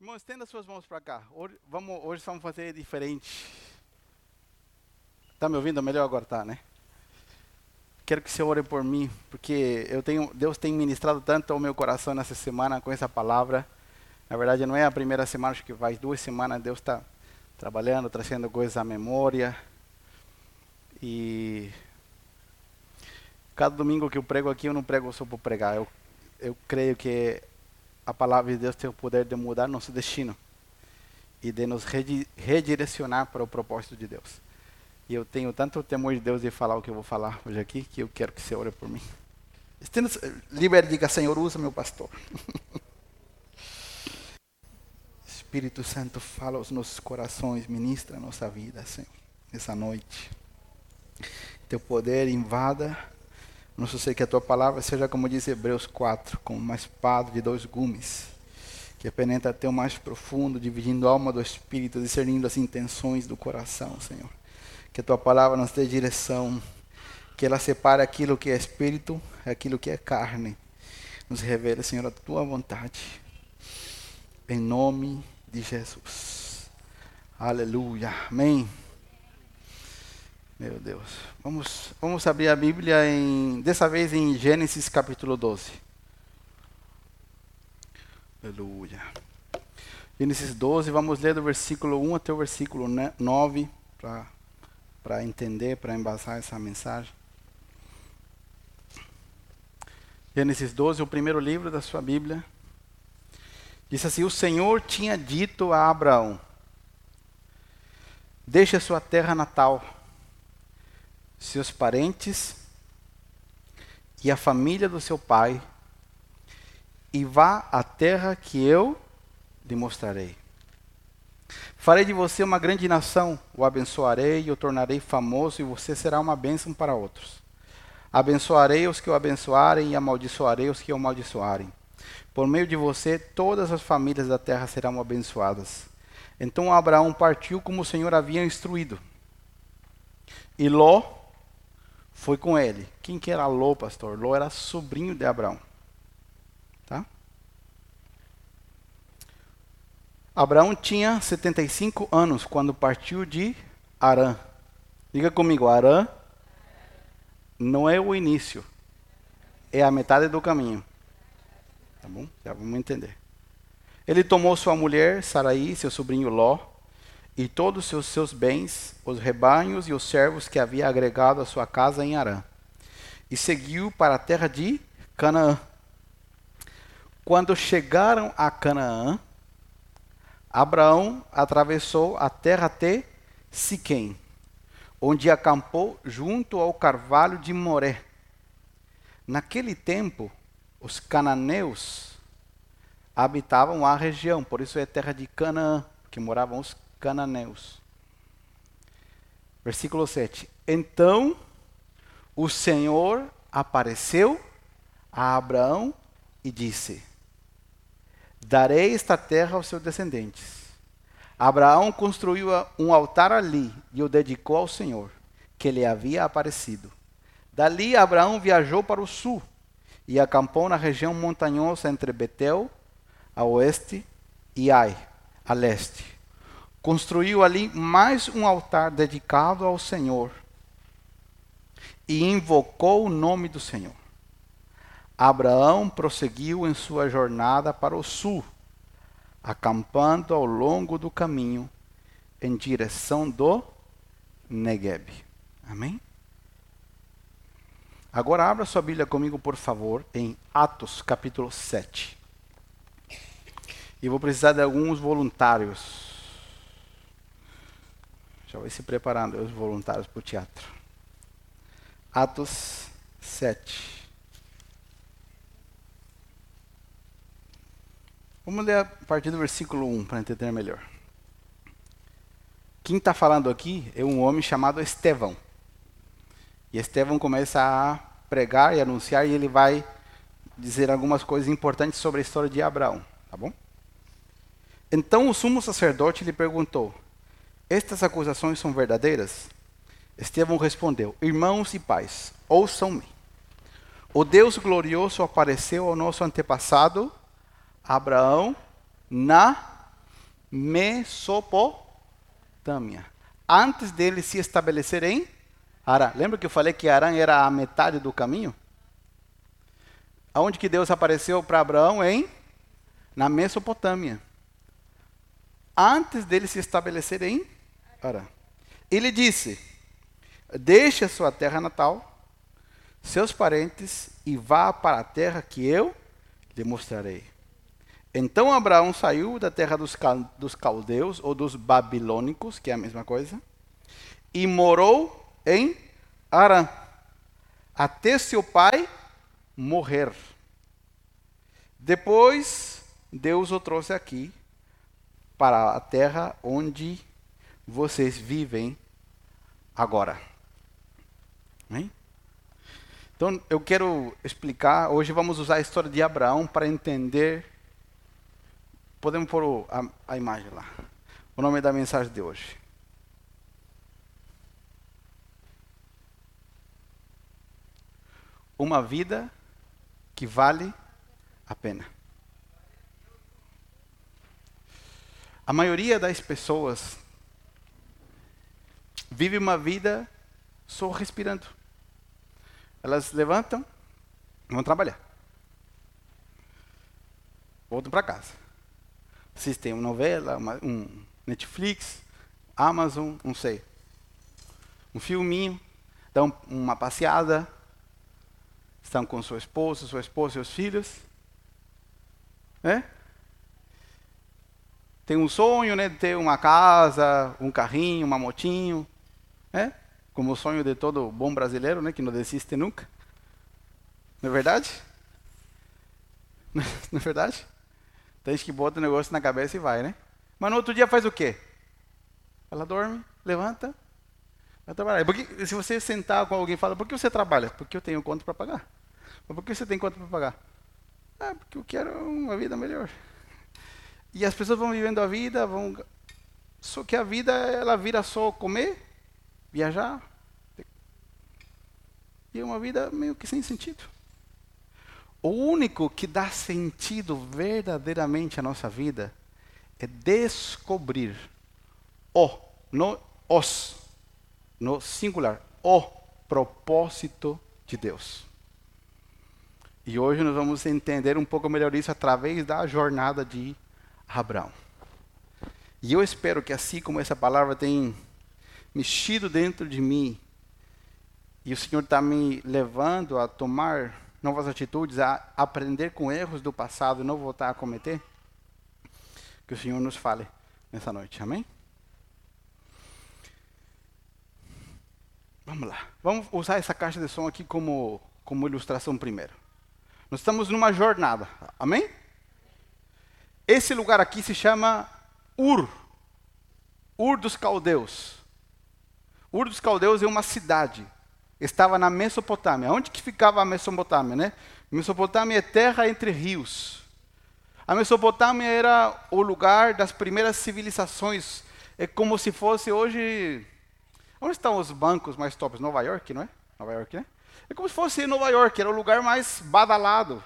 Irmão, estenda suas mãos para cá. Hoje, vamos, hoje vamos fazer diferente. Tá me ouvindo melhor agora, tá, né? Quero que você ore por mim, porque eu tenho, Deus tem ministrado tanto ao meu coração nessa semana com essa palavra. Na verdade, não é a primeira semana, acho que faz duas semanas Deus está trabalhando, trazendo coisas à memória. E cada domingo que eu prego aqui, eu não prego só por pregar. Eu, eu creio que a palavra de Deus tem o poder de mudar nosso destino e de nos redirecionar para o propósito de Deus. E eu tenho tanto temor de Deus de falar o que eu vou falar hoje aqui, que eu quero que você ore por mim. Estenda, libere diga, Senhor, usa meu pastor. Espírito Santo, fala aos nossos corações, ministra a nossa vida, Senhor, nessa noite. Teu poder invada não sei que a tua palavra seja como diz Hebreus 4, como uma espada de dois gumes, que penetra até o mais profundo, dividindo a alma do espírito, discernindo as intenções do coração, Senhor. Que a tua palavra nos dê direção, que ela separe aquilo que é espírito, aquilo que é carne. Nos revela, Senhor, a tua vontade. Em nome de Jesus. Aleluia. Amém. Meu Deus. Vamos, vamos abrir a Bíblia em, dessa vez em Gênesis capítulo 12. Aleluia. Gênesis 12, vamos ler do versículo 1 até o versículo 9 para entender, para embasar essa mensagem. Gênesis 12, o primeiro livro da sua Bíblia. Diz assim: O Senhor tinha dito a Abraão: Deixe a sua terra natal seus parentes e a família do seu pai, e vá à terra que eu lhe mostrarei. Farei de você uma grande nação, o abençoarei e o tornarei famoso, e você será uma bênção para outros. Abençoarei os que o abençoarem e amaldiçoarei os que o amaldiçoarem. Por meio de você, todas as famílias da terra serão abençoadas. Então Abraão partiu como o Senhor havia instruído. E Ló foi com ele. Quem que era Ló, pastor? Ló era sobrinho de Abraão. Tá? Abraão tinha 75 anos quando partiu de Arã. Diga comigo, Arã não é o início, é a metade do caminho. Tá bom? Já vamos entender. Ele tomou sua mulher, Saraí, seu sobrinho Ló, e todos os seus, bens, os rebanhos e os servos que havia agregado à sua casa em Arã, e seguiu para a terra de Canaã. Quando chegaram a Canaã, Abraão atravessou a terra até Siquém, onde acampou junto ao carvalho de Moré. Naquele tempo, os cananeus habitavam a região, por isso é terra de Canaã, que moravam os cananeus. Versículo 7. Então o Senhor apareceu a Abraão e disse: Darei esta terra aos seus descendentes. Abraão construiu um altar ali e o dedicou ao Senhor, que lhe havia aparecido. Dali Abraão viajou para o sul e acampou na região montanhosa entre Betel, a oeste, e Ai, a leste construiu ali mais um altar dedicado ao Senhor e invocou o nome do Senhor. Abraão prosseguiu em sua jornada para o sul, acampando ao longo do caminho em direção do Negueb. Amém? Agora abra sua Bíblia comigo, por favor, em Atos capítulo 7. E vou precisar de alguns voluntários. Já vai se preparando os voluntários para o teatro. Atos 7. Vamos ler a partir do versículo 1 para entender melhor. Quem está falando aqui é um homem chamado Estevão. E Estevão começa a pregar e anunciar e ele vai dizer algumas coisas importantes sobre a história de Abraão, tá bom? Então o sumo sacerdote lhe perguntou: estas acusações são verdadeiras? Estevão respondeu: Irmãos e pais, ouçam-me. O Deus glorioso apareceu ao nosso antepassado Abraão na Mesopotâmia. Antes dele se estabelecer em Arã. Lembra que eu falei que Arã era a metade do caminho? Aonde que Deus apareceu para Abraão? Em na Mesopotâmia. Antes dele se estabelecer em Arã. Ele disse: Deixe a sua terra natal, seus parentes, e vá para a terra que eu lhe mostrarei. Então Abraão saiu da terra dos, dos caldeus, ou dos babilônicos, que é a mesma coisa, e morou em Arã, até seu pai morrer. Depois, Deus o trouxe aqui, para a terra onde vocês vivem agora. Hein? Então, eu quero explicar, hoje vamos usar a história de Abraão para entender. Podemos pôr a, a imagem lá. O nome da mensagem de hoje. Uma vida que vale a pena. A maioria das pessoas vive uma vida só respirando. Elas levantam, vão trabalhar. Voltam para casa. Assistem uma novela, uma, um Netflix, Amazon, não sei. Um filminho, dão uma passeada, estão com sua esposa, sua esposa e seus filhos. Né? Tem um sonho né, de ter uma casa, um carrinho, uma motinho. Né? Como o sonho de todo bom brasileiro, né, que não desiste nunca. Não é verdade? Não é verdade? Tem gente que bota o negócio na cabeça e vai, né? Mas no outro dia faz o quê? Ela dorme, levanta, vai trabalhar. Porque, se você sentar com alguém e falar, por que você trabalha? Porque eu tenho conta para pagar. Mas por que você tem conta para pagar? Ah, porque eu quero uma vida melhor. E as pessoas vão vivendo a vida, vão. Só que a vida, ela vira só comer, viajar. E é uma vida meio que sem sentido. O único que dá sentido verdadeiramente à nossa vida é descobrir o, no, os, no singular, o propósito de Deus. E hoje nós vamos entender um pouco melhor isso através da jornada de Abraão. E eu espero que assim como essa palavra tem mexido dentro de mim, e o Senhor está me levando a tomar novas atitudes, a aprender com erros do passado e não voltar a cometer, que o Senhor nos fale nessa noite. Amém? Vamos lá. Vamos usar essa caixa de som aqui como, como ilustração primeiro. Nós estamos numa jornada. Amém? Esse lugar aqui se chama Ur. Ur dos Caldeus. Ur dos Caldeus é uma cidade. Estava na Mesopotâmia. Onde que ficava a Mesopotâmia, né? Mesopotâmia é terra entre rios. A Mesopotâmia era o lugar das primeiras civilizações. É como se fosse hoje. Onde estão os bancos mais tops? Nova York, não é? Nova York, né? É como se fosse Nova York, era o lugar mais badalado.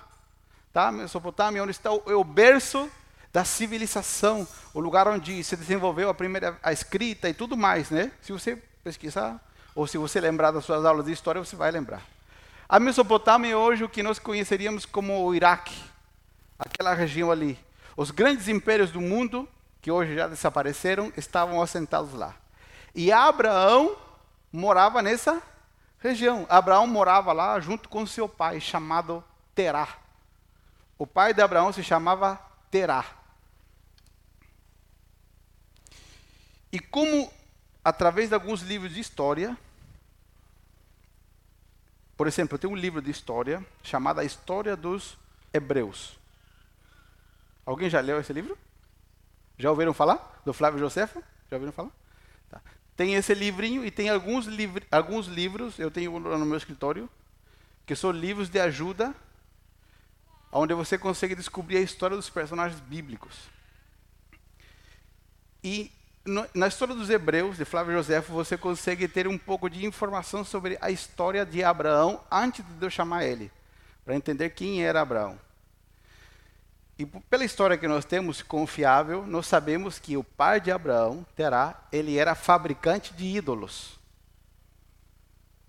Tá? Mesopotâmia, onde está o, é o berço da civilização, o lugar onde se desenvolveu a primeira a escrita e tudo mais, né? Se você pesquisar, ou se você lembrar das suas aulas de história, você vai lembrar. A Mesopotâmia é hoje o que nós conheceríamos como o Iraque, aquela região ali. Os grandes impérios do mundo, que hoje já desapareceram, estavam assentados lá. E Abraão morava nessa região. Abraão morava lá junto com seu pai, chamado Terá. O pai de Abraão se chamava Terá. E como através de alguns livros de história. Por exemplo, tem um livro de história chamado A História dos Hebreus. Alguém já leu esse livro? Já ouviram falar? Do Flávio Josefo? Já ouviram falar? Tá. Tem esse livrinho e tem alguns, alguns livros, eu tenho no meu escritório, que são livros de ajuda, onde você consegue descobrir a história dos personagens bíblicos. E na história dos Hebreus, de Flávio Josefo, você consegue ter um pouco de informação sobre a história de Abraão antes de Deus chamar ele, para entender quem era Abraão. E pela história que nós temos confiável, nós sabemos que o pai de Abraão, Terá, ele era fabricante de ídolos.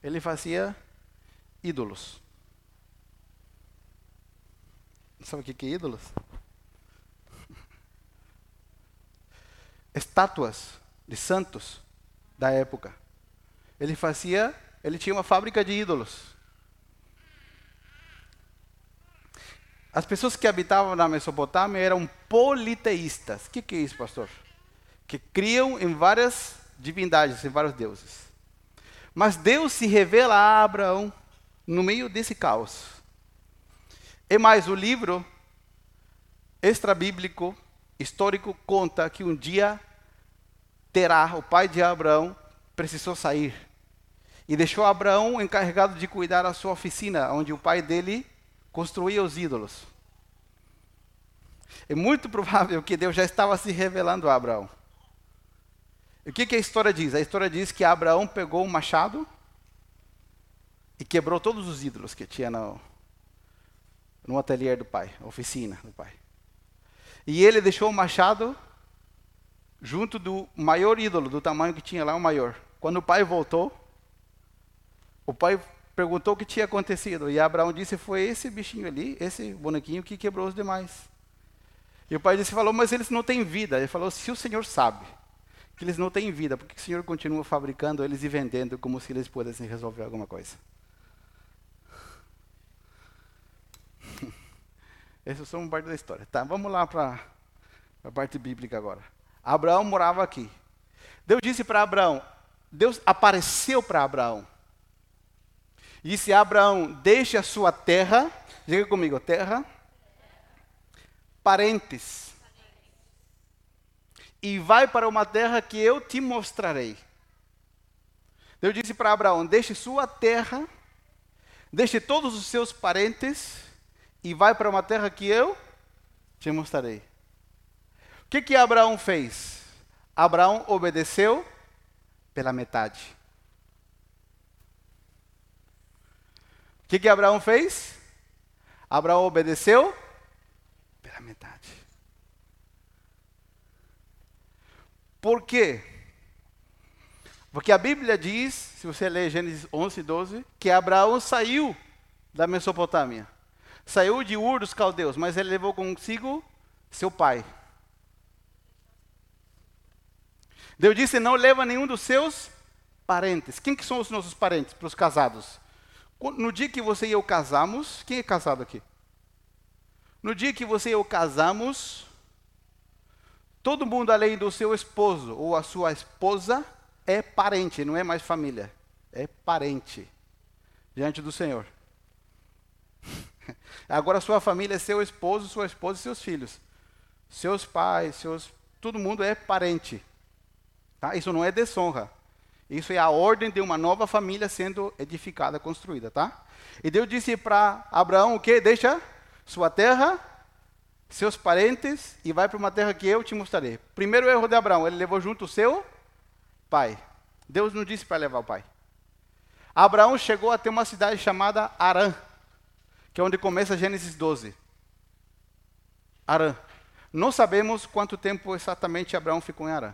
Ele fazia ídolos. Sabe o que é ídolos? Estátuas de santos da época. Ele fazia, ele tinha uma fábrica de ídolos. As pessoas que habitavam na Mesopotâmia eram politeístas. O que, que é isso, pastor? Que criam em várias divindades, em vários deuses. Mas Deus se revela a Abraão no meio desse caos. E mais, o livro extra-bíblico, histórico, conta que um dia Terá, o pai de Abraão, precisou sair. E deixou Abraão encarregado de cuidar da sua oficina, onde o pai dele construía os ídolos. É muito provável que Deus já estava se revelando a Abraão. O que, que a história diz? A história diz que Abraão pegou um machado e quebrou todos os ídolos que tinha no, no ateliê do pai, oficina do pai. E ele deixou o machado junto do maior ídolo, do tamanho que tinha lá, o maior. Quando o pai voltou, o pai perguntou o que tinha acontecido. E Abraão disse: Foi esse bichinho ali, esse bonequinho que quebrou os demais. E o pai disse: Falou, mas eles não têm vida. Ele falou: Se o Senhor sabe que eles não têm vida, por que o Senhor continua fabricando eles e vendendo como se eles pudessem resolver alguma coisa? Essa só uma parte da história. Tá, vamos lá para a parte bíblica agora. Abraão morava aqui. Deus disse para Abraão, Deus apareceu para Abraão Disse Abraão: Deixe a sua terra, diga comigo, terra, parentes, e vai para uma terra que eu te mostrarei. Deus disse para Abraão: Deixe sua terra, deixe todos os seus parentes, e vai para uma terra que eu te mostrarei. O que que Abraão fez? Abraão obedeceu pela metade. O que, que Abraão fez? Abraão obedeceu pela metade. Por quê? Porque a Bíblia diz, se você ler Gênesis 11, 12, que Abraão saiu da Mesopotâmia. Saiu de Ur dos caldeus, mas ele levou consigo seu pai. Deus disse: não leva nenhum dos seus parentes. Quem que são os nossos parentes para os casados? No dia que você e eu casamos, quem é casado aqui? No dia que você e eu casamos, todo mundo além do seu esposo ou a sua esposa é parente, não é mais família, é parente diante do Senhor. Agora sua família é seu esposo, sua esposa e seus filhos. Seus pais, seus, todo mundo é parente. Tá? Isso não é desonra. Isso é a ordem de uma nova família sendo edificada, construída, tá? E Deus disse para Abraão o quê? Deixa sua terra, seus parentes e vai para uma terra que eu te mostrarei. Primeiro erro de Abraão, ele levou junto o seu pai. Deus não disse para levar o pai. Abraão chegou a ter uma cidade chamada Arã, que é onde começa Gênesis 12. Arã. Não sabemos quanto tempo exatamente Abraão ficou em Arã.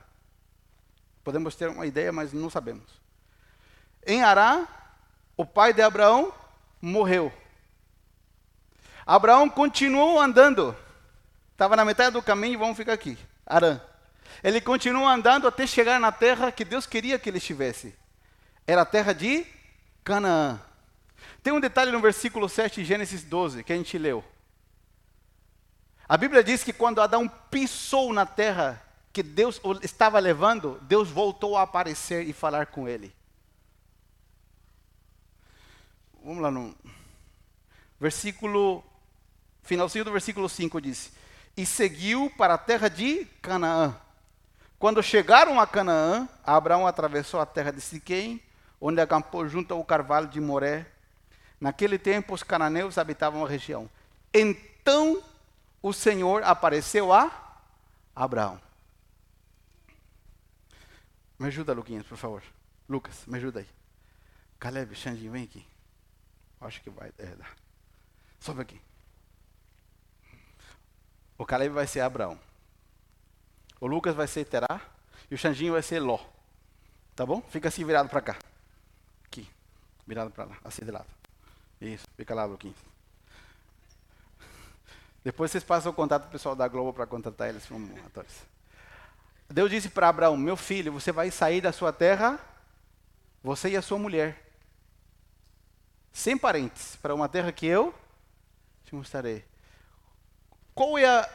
Podemos ter uma ideia, mas não sabemos. Em Ará, o pai de Abraão morreu. Abraão continuou andando. Estava na metade do caminho, vamos ficar aqui. Arã. Ele continuou andando até chegar na terra que Deus queria que ele estivesse. Era a terra de Canaã. Tem um detalhe no versículo 7 de Gênesis 12 que a gente leu. A Bíblia diz que quando Adão pisou na terra, que Deus estava levando, Deus voltou a aparecer e falar com ele. Vamos lá no versículo, finalzinho do versículo 5 diz: E seguiu para a terra de Canaã. Quando chegaram a Canaã, Abraão atravessou a terra de Siquém, onde acampou junto ao carvalho de Moré. Naquele tempo, os cananeus habitavam a região. Então, o Senhor apareceu a Abraão. Me ajuda, Luquinhas, por favor. Lucas, me ajuda aí. Caleb, Xandinho, vem aqui. Acho que vai é, dar. Sobe aqui. O Caleb vai ser Abraão. O Lucas vai ser Terá. E o Xanjinho vai ser Ló. Tá bom? Fica assim virado para cá. Aqui. Virado para lá. Assim de lado. Isso. Fica lá, Luquinhos. Depois vocês passam o contato do pessoal da Globo para contratar eles como atores. Deus disse para Abraão: Meu filho, você vai sair da sua terra, você e a sua mulher, sem parentes, para uma terra que eu te mostrarei. Qual é a,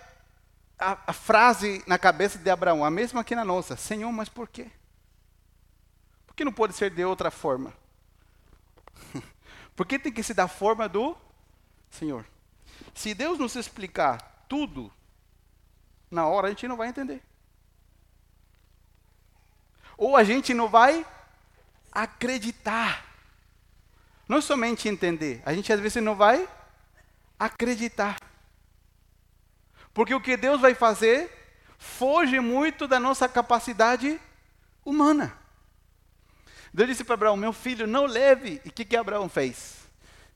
a, a, frase na cabeça de Abraão? A mesma que na nossa: Senhor, mas por quê? Por que não pode ser de outra forma? por que tem que ser da forma do Senhor? Se Deus nos explicar tudo, na hora a gente não vai entender. Ou a gente não vai acreditar. Não somente entender, a gente às vezes não vai acreditar. Porque o que Deus vai fazer foge muito da nossa capacidade humana. Deus disse para Abraão: Meu filho, não leve. E o que, que Abraão fez?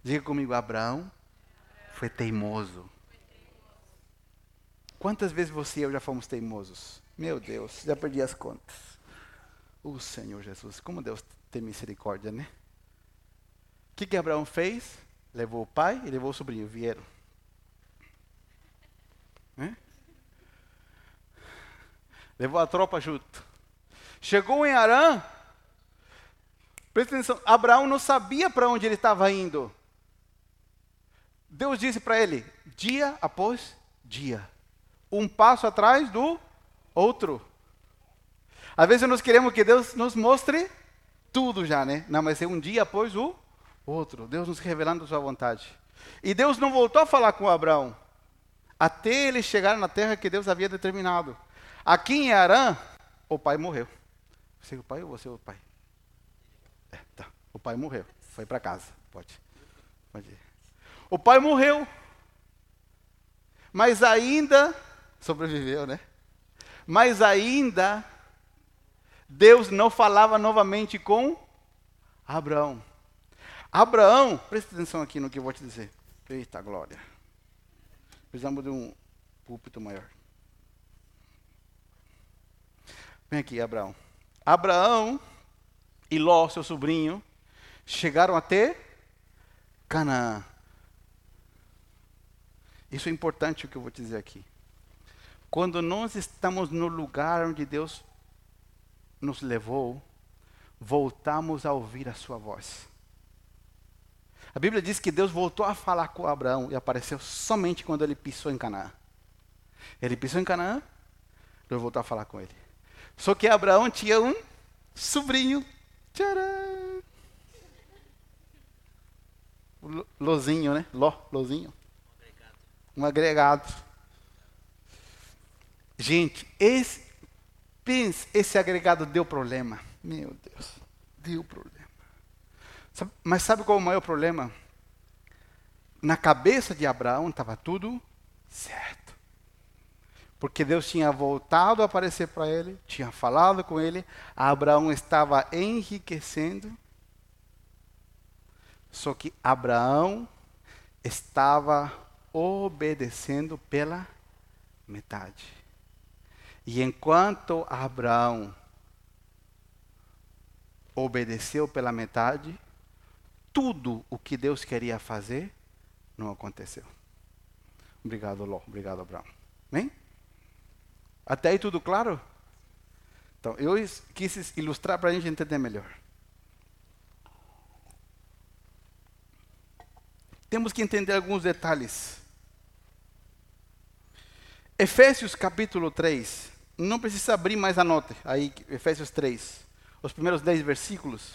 Diga comigo: Abraão foi teimoso. Quantas vezes você e eu já fomos teimosos? Meu Deus, já perdi as contas. O Senhor Jesus, como Deus tem misericórdia, né? O que, que Abraão fez? Levou o pai e levou o sobrinho, vieram. Né? Levou a tropa junto. Chegou em Arã. Presta atenção, Abraão não sabia para onde ele estava indo. Deus disse para ele, dia após dia, um passo atrás do outro. Às vezes nós queremos que Deus nos mostre tudo já, né? Não, mas é um dia após o outro. Deus nos revelando sua vontade. E Deus não voltou a falar com Abraão até ele chegar na terra que Deus havia determinado. Aqui em Arã, o pai morreu. Você é o pai ou você é o pai? O pai morreu. Foi para casa. Pode. Pode ir. O pai morreu. Mas ainda sobreviveu, né? Mas ainda Deus não falava novamente com Abraão. Abraão, preste atenção aqui no que eu vou te dizer. Eita glória. Precisamos de um púlpito maior. Vem aqui, Abraão. Abraão e Ló, seu sobrinho, chegaram até Canaã. Isso é importante o que eu vou dizer aqui. Quando nós estamos no lugar onde Deus nos levou, voltamos a ouvir a sua voz. A Bíblia diz que Deus voltou a falar com Abraão e apareceu somente quando ele pisou em Canaã. Ele pisou em Canaã, Deus voltou a falar com ele. Só que Abraão tinha um sobrinho. Tcharam! Lozinho, né? Ló, lozinho. Um agregado. Gente, esse, pense, esse agregado deu problema. Meu Deus, deu problema. Mas sabe qual é o maior problema? Na cabeça de Abraão estava tudo certo. Porque Deus tinha voltado a aparecer para ele, tinha falado com ele, Abraão estava enriquecendo. Só que Abraão estava obedecendo pela metade. E enquanto Abraão obedeceu pela metade, tudo o que Deus queria fazer não aconteceu. Obrigado, Ló. Obrigado, Abraão. Bem? Até aí tudo claro? Então, eu quis ilustrar para a gente entender melhor. Temos que entender alguns detalhes. Efésios capítulo 3. Não precisa abrir mais a nota. Aí, Efésios 3. Os primeiros 10 versículos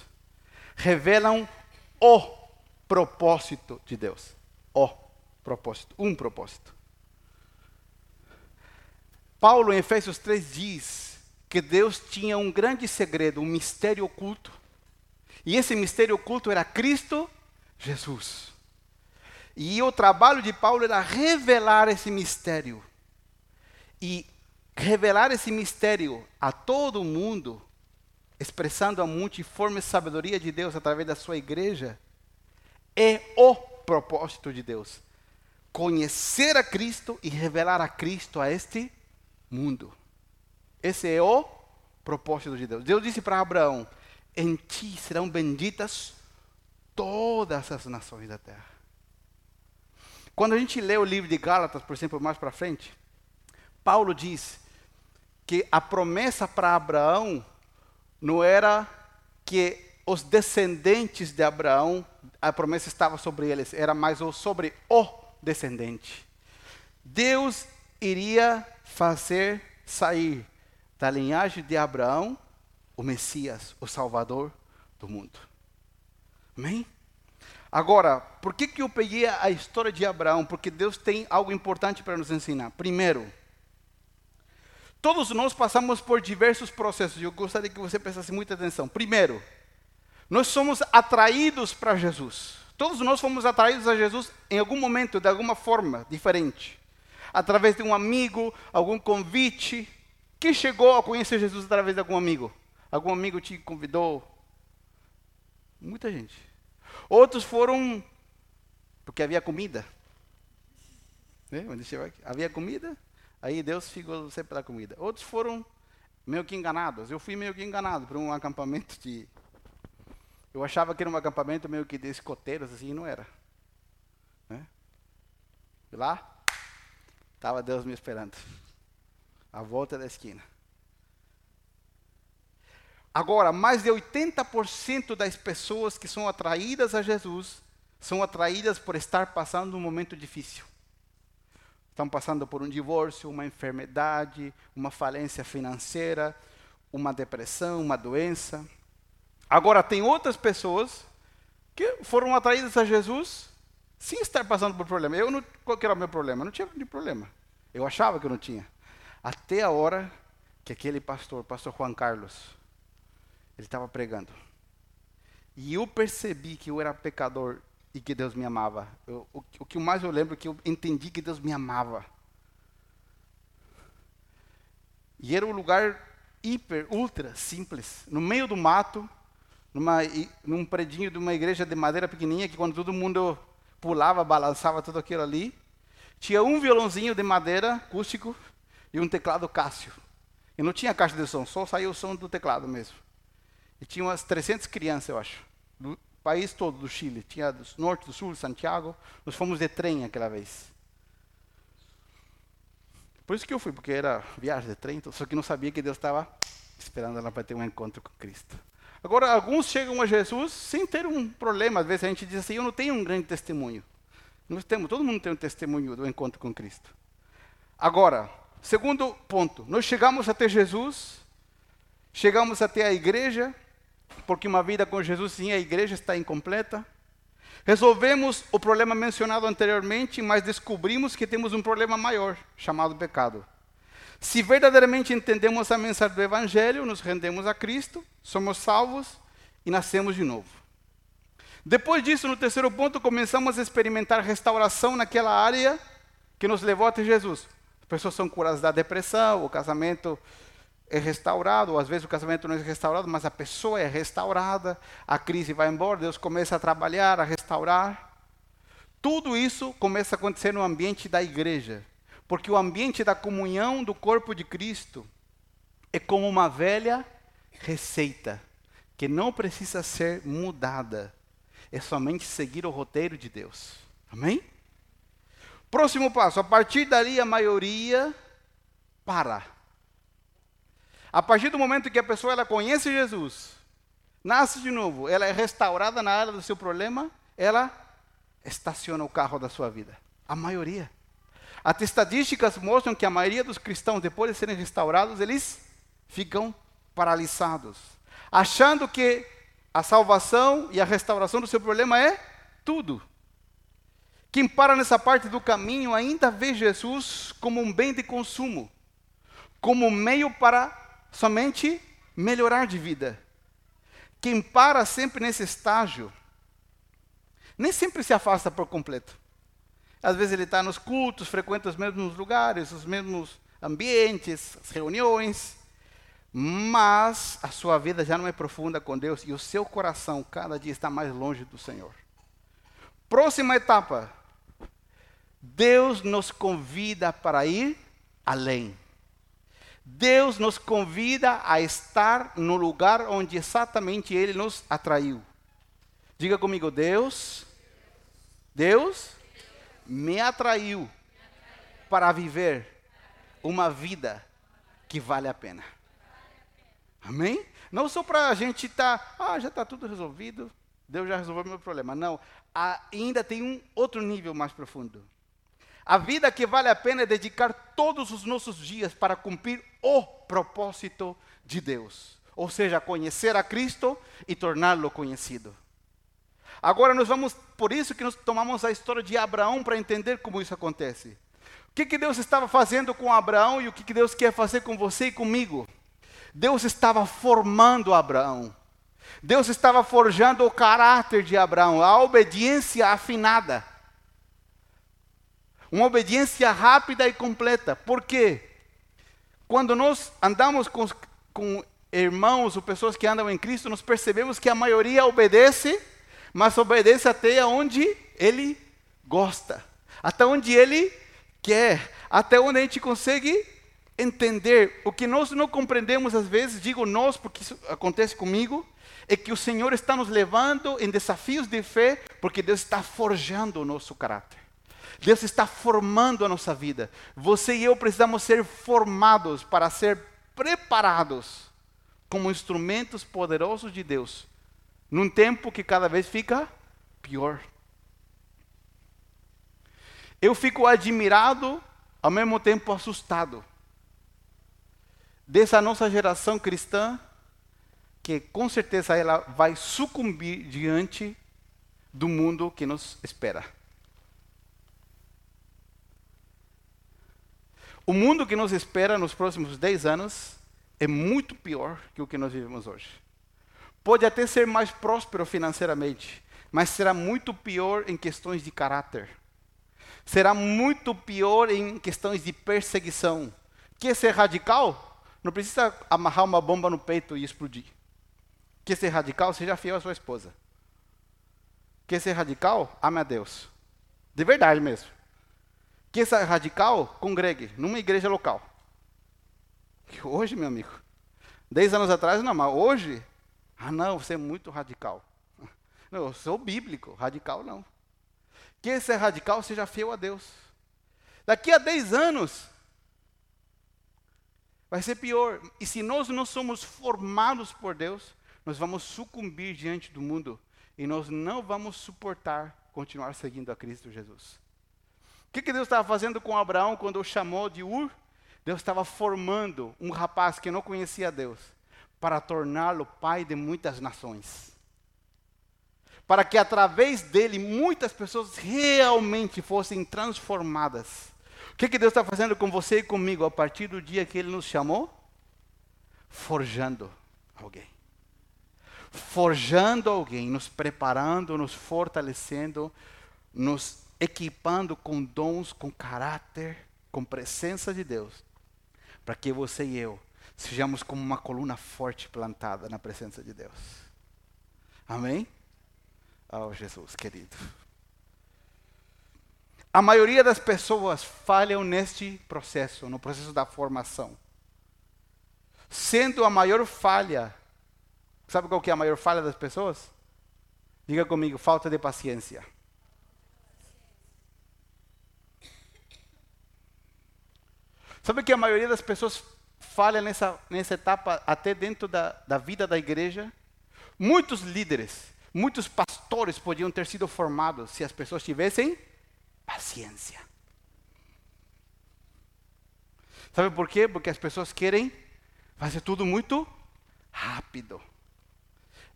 revelam o propósito de Deus. O propósito, um propósito. Paulo em Efésios 3 diz que Deus tinha um grande segredo, um mistério oculto. E esse mistério oculto era Cristo Jesus. E o trabalho de Paulo era revelar esse mistério. E revelar esse mistério a todo mundo expressando a multiforme sabedoria de Deus através da sua igreja, é o propósito de Deus. conhecer a Cristo e revelar a Cristo a este mundo. Esse é o propósito de Deus. Deus disse para Abraão: Em ti serão benditas todas as nações da terra. Quando a gente lê o livro de Gálatas, por exemplo, mais para frente, Paulo diz que a promessa para Abraão não era que os descendentes de Abraão, a promessa estava sobre eles, era mais sobre o descendente. Deus iria fazer sair da linhagem de Abraão o Messias, o Salvador do mundo. Amém? Agora, por que, que eu peguei a história de Abraão? Porque Deus tem algo importante para nos ensinar. Primeiro, todos nós passamos por diversos processos. Eu gostaria que você prestasse muita atenção. Primeiro, nós somos atraídos para Jesus. Todos nós fomos atraídos a Jesus em algum momento, de alguma forma diferente. Através de um amigo, algum convite. Quem chegou a conhecer Jesus através de algum amigo? Algum amigo te convidou? Muita gente. Outros foram porque havia comida. Né? Havia comida, aí Deus ficou sempre pela comida. Outros foram meio que enganados. Eu fui meio que enganado por um acampamento de eu achava que era um acampamento meio que de escoteiros, assim, não era. Né? E lá, estava Deus me esperando. A volta da esquina. Agora, mais de 80% das pessoas que são atraídas a Jesus são atraídas por estar passando um momento difícil. Estão passando por um divórcio, uma enfermidade, uma falência financeira, uma depressão, uma doença. Agora, tem outras pessoas que foram atraídas a Jesus sem estar passando por problema. Eu não, qual era o meu problema? Eu não tinha de problema. Eu achava que eu não tinha. Até a hora que aquele pastor, pastor Juan Carlos, ele estava pregando. E eu percebi que eu era pecador e que Deus me amava. Eu, o, o que mais eu lembro é que eu entendi que Deus me amava. E era um lugar hiper, ultra simples, no meio do mato, numa, num predinho de uma igreja de madeira pequenininha, que quando todo mundo pulava, balançava tudo aquilo ali, tinha um violãozinho de madeira acústico e um teclado Cássio. E não tinha caixa de som, só saía o som do teclado mesmo. E tinha umas 300 crianças, eu acho, do país todo do Chile. Tinha do norte, do sul, Santiago. Nós fomos de trem aquela vez. Por isso que eu fui, porque era viagem de trem, só que não sabia que Deus estava esperando ela para ter um encontro com Cristo. Agora, alguns chegam a Jesus sem ter um problema. Às vezes a gente diz assim: Eu não tenho um grande testemunho. Nós temos, todo mundo tem um testemunho do encontro com Cristo. Agora, segundo ponto, nós chegamos até Jesus, chegamos até a igreja, porque uma vida com Jesus sem a igreja está incompleta. Resolvemos o problema mencionado anteriormente, mas descobrimos que temos um problema maior, chamado pecado. Se verdadeiramente entendemos a mensagem do Evangelho, nos rendemos a Cristo, somos salvos e nascemos de novo. Depois disso, no terceiro ponto, começamos a experimentar restauração naquela área que nos levou até Jesus. As pessoas são curadas da depressão, o casamento é restaurado, ou às vezes o casamento não é restaurado, mas a pessoa é restaurada, a crise vai embora, Deus começa a trabalhar, a restaurar. Tudo isso começa a acontecer no ambiente da igreja. Porque o ambiente da comunhão do corpo de Cristo é como uma velha receita que não precisa ser mudada. É somente seguir o roteiro de Deus. Amém? Próximo passo. A partir dali, a maioria para. A partir do momento que a pessoa ela conhece Jesus, nasce de novo, ela é restaurada na área do seu problema, ela estaciona o carro da sua vida. A maioria. As estatísticas mostram que a maioria dos cristãos, depois de serem restaurados, eles ficam paralisados, achando que a salvação e a restauração do seu problema é tudo. Quem para nessa parte do caminho ainda vê Jesus como um bem de consumo, como um meio para somente melhorar de vida. Quem para sempre nesse estágio, nem sempre se afasta por completo. Às vezes ele está nos cultos, frequenta os mesmos lugares, os mesmos ambientes, as reuniões, mas a sua vida já não é profunda com Deus e o seu coração cada dia está mais longe do Senhor. Próxima etapa. Deus nos convida para ir além. Deus nos convida a estar no lugar onde exatamente Ele nos atraiu. Diga comigo, Deus, Deus me atraiu para viver uma vida que vale a pena. Amém? Não só para a gente estar, tá, ah, já está tudo resolvido, Deus já resolveu meu problema. Não, ainda tem um outro nível mais profundo. A vida que vale a pena é dedicar todos os nossos dias para cumprir o propósito de Deus. Ou seja, conhecer a Cristo e torná-lo conhecido. Agora nós vamos, por isso que nós tomamos a história de Abraão para entender como isso acontece. O que, que Deus estava fazendo com Abraão e o que, que Deus quer fazer com você e comigo? Deus estava formando Abraão. Deus estava forjando o caráter de Abraão, a obediência afinada. Uma obediência rápida e completa. Por quê? Quando nós andamos com, com irmãos ou pessoas que andam em Cristo, nós percebemos que a maioria obedece, mas obedece até onde ele gosta, até onde ele quer, até onde a gente consegue entender. O que nós não compreendemos às vezes, digo nós porque isso acontece comigo, é que o Senhor está nos levando em desafios de fé, porque Deus está forjando o nosso caráter. Deus está formando a nossa vida. Você e eu precisamos ser formados para ser preparados como instrumentos poderosos de Deus, num tempo que cada vez fica pior. Eu fico admirado, ao mesmo tempo assustado, dessa nossa geração cristã, que com certeza ela vai sucumbir diante do mundo que nos espera. O mundo que nos espera nos próximos 10 anos é muito pior que o que nós vivemos hoje. Pode até ser mais próspero financeiramente, mas será muito pior em questões de caráter. Será muito pior em questões de perseguição. Quer ser radical? Não precisa amarrar uma bomba no peito e explodir. Quer ser radical? Seja fiel à sua esposa. Quer ser radical? Ame a Deus. De verdade mesmo. Que essa radical congregue numa igreja local. hoje, meu amigo, dez anos atrás não, mas hoje, ah não, você é muito radical. Não, eu sou bíblico, radical não. Que esse radical seja fiel a Deus. Daqui a dez anos, vai ser pior. E se nós não somos formados por Deus, nós vamos sucumbir diante do mundo e nós não vamos suportar continuar seguindo a Cristo Jesus que, que Deus estava fazendo com Abraão quando o chamou de Ur? Deus estava formando um rapaz que não conhecia Deus para torná-lo pai de muitas nações. Para que através dele muitas pessoas realmente fossem transformadas. O que, que Deus está fazendo com você e comigo a partir do dia que Ele nos chamou? Forjando alguém. Forjando alguém, nos preparando, nos fortalecendo, nos equipando com dons, com caráter, com presença de Deus, para que você e eu sejamos como uma coluna forte plantada na presença de Deus. Amém? Oh, Jesus querido. A maioria das pessoas falham neste processo, no processo da formação. Sendo a maior falha, sabe qual que é a maior falha das pessoas? Diga comigo, falta de paciência. Sabe que a maioria das pessoas falha nessa, nessa etapa até dentro da, da vida da igreja? Muitos líderes, muitos pastores podiam ter sido formados se as pessoas tivessem paciência. Sabe por quê? Porque as pessoas querem fazer tudo muito rápido.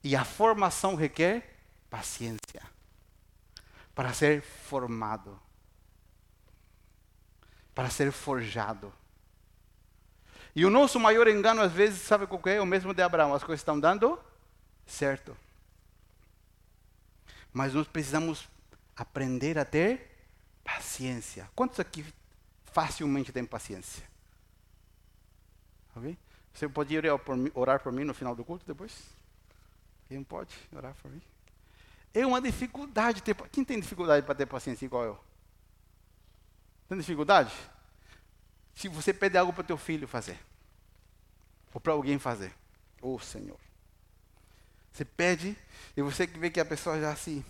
E a formação requer paciência para ser formado, para ser forjado. E o nosso maior engano, às vezes, sabe qual é? O mesmo de Abraão. As coisas estão dando certo. Mas nós precisamos aprender a ter paciência. Quantos aqui facilmente têm paciência? Você pode orar por mim no final do culto depois? Quem pode orar por mim? É uma dificuldade ter. Quem tem dificuldade para ter paciência igual eu? Tem dificuldade? Se você pede algo para o teu filho fazer, ou para alguém fazer, ô oh, Senhor. Você pede e você vê que a pessoa já se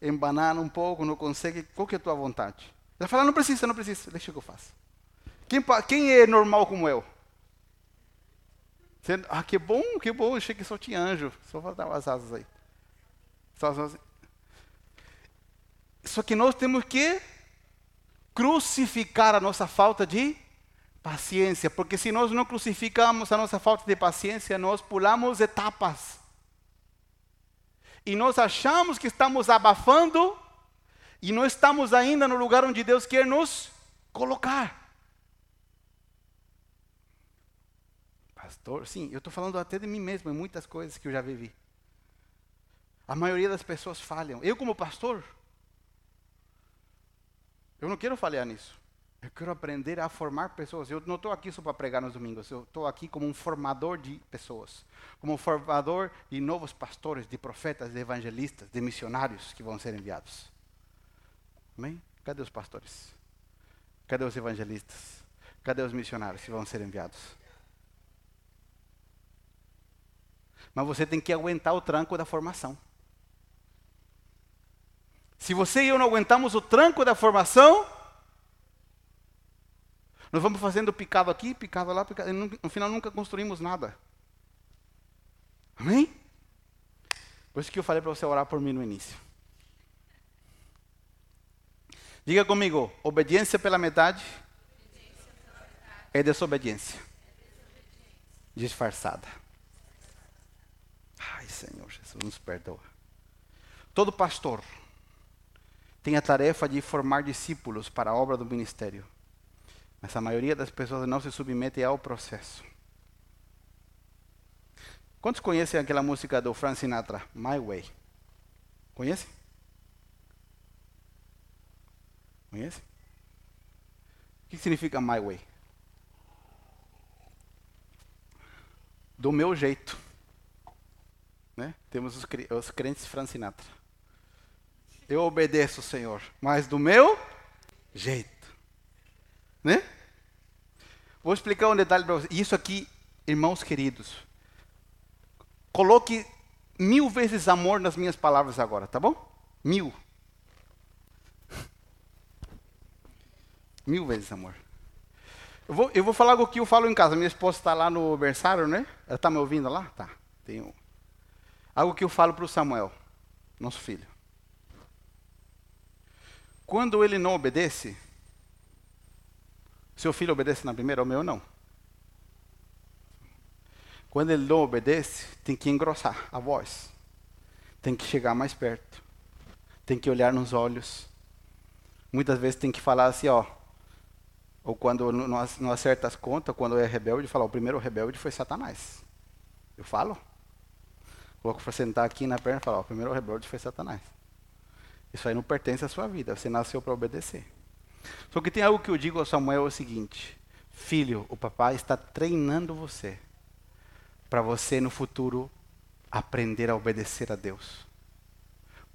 embanana um pouco, não consegue. Qual que é a tua vontade? Ela fala, não precisa, não precisa, deixa que eu faça. Quem, quem é normal como eu? Você, ah, que bom, que bom, achei que só tinha anjo. Só faltava as asas aí. Só, só, só que nós temos que crucificar a nossa falta de paciência, porque se nós não crucificamos a nossa falta de paciência, nós pulamos etapas. E nós achamos que estamos abafando e não estamos ainda no lugar onde Deus quer nos colocar. Pastor, sim, eu estou falando até de mim mesmo, em muitas coisas que eu já vivi. A maioria das pessoas falham. Eu, como pastor, eu não quero falhar nisso. Eu quero aprender a formar pessoas. Eu não estou aqui só para pregar nos domingos. Eu estou aqui como um formador de pessoas. Como um formador de novos pastores, de profetas, de evangelistas, de missionários que vão ser enviados. Amém? Cadê os pastores? Cadê os evangelistas? Cadê os missionários que vão ser enviados? Mas você tem que aguentar o tranco da formação. Se você e eu não aguentamos o tranco da formação, nós vamos fazendo picado aqui, picado lá, picado, e no final nunca construímos nada. Amém? Por isso que eu falei para você orar por mim no início. Diga comigo, obediência pela metade, é desobediência. Disfarçada. Ai, Senhor Jesus, nos perdoa. Todo pastor tem a tarefa de formar discípulos para a obra do ministério. Mas a maioria das pessoas não se submete ao processo. Quantos conhecem aquela música do Frank Sinatra, My Way? Conhece? Conhece? O que significa My Way? Do meu jeito. Né? Temos os, os crentes Frank Sinatra eu obedeço, Senhor, mas do meu jeito. Né? Vou explicar um detalhe para vocês. Isso aqui, irmãos queridos, coloque mil vezes amor nas minhas palavras agora, tá bom? Mil. Mil vezes amor. Eu vou, eu vou falar o que eu falo em casa. Minha esposa está lá no berçário, né? Ela está me ouvindo lá? Tá. Tenho. Algo que eu falo para o Samuel, nosso filho. Quando ele não obedece, seu filho obedece na primeira, o meu não. Quando ele não obedece, tem que engrossar a voz. Tem que chegar mais perto. Tem que olhar nos olhos. Muitas vezes tem que falar assim, ó. Ou quando não acerta as contas, quando é rebelde, falar, o primeiro rebelde foi Satanás. Eu falo. Coloco para sentar aqui na perna e falar, o primeiro rebelde foi Satanás. Isso aí não pertence à sua vida. Você nasceu para obedecer. Só que tem algo que eu digo ao Samuel é o seguinte: Filho, o papai está treinando você para você no futuro aprender a obedecer a Deus.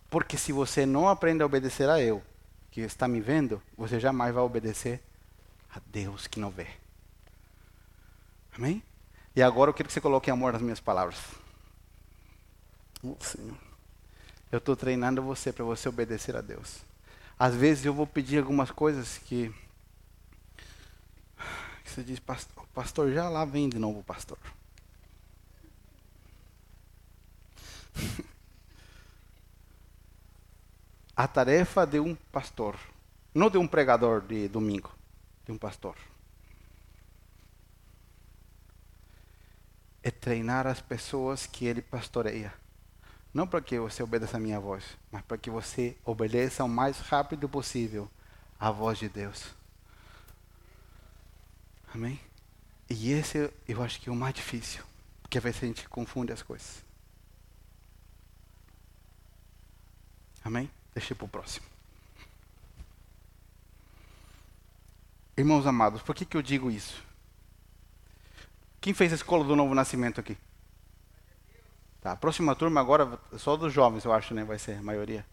Porque se você não aprende a obedecer a eu, que está me vendo, você jamais vai obedecer a Deus que não vê. Amém? E agora eu quero que você coloque amor nas minhas palavras. Oh, Senhor. Eu estou treinando você para você obedecer a Deus. Às vezes eu vou pedir algumas coisas que, que você diz, pastor, pastor, já lá vem de novo, pastor. a tarefa de um pastor, não de um pregador de domingo, de um pastor, é treinar as pessoas que ele pastoreia. Não para que você obedeça a minha voz, mas para que você obedeça o mais rápido possível a voz de Deus. Amém? E esse eu acho que é o mais difícil, porque às vezes a gente confunde as coisas. Amém? Deixa para o próximo. Irmãos amados, por que, que eu digo isso? Quem fez a escola do novo nascimento aqui? Tá, a próxima turma agora, só dos jovens, eu acho, né? Vai ser a maioria.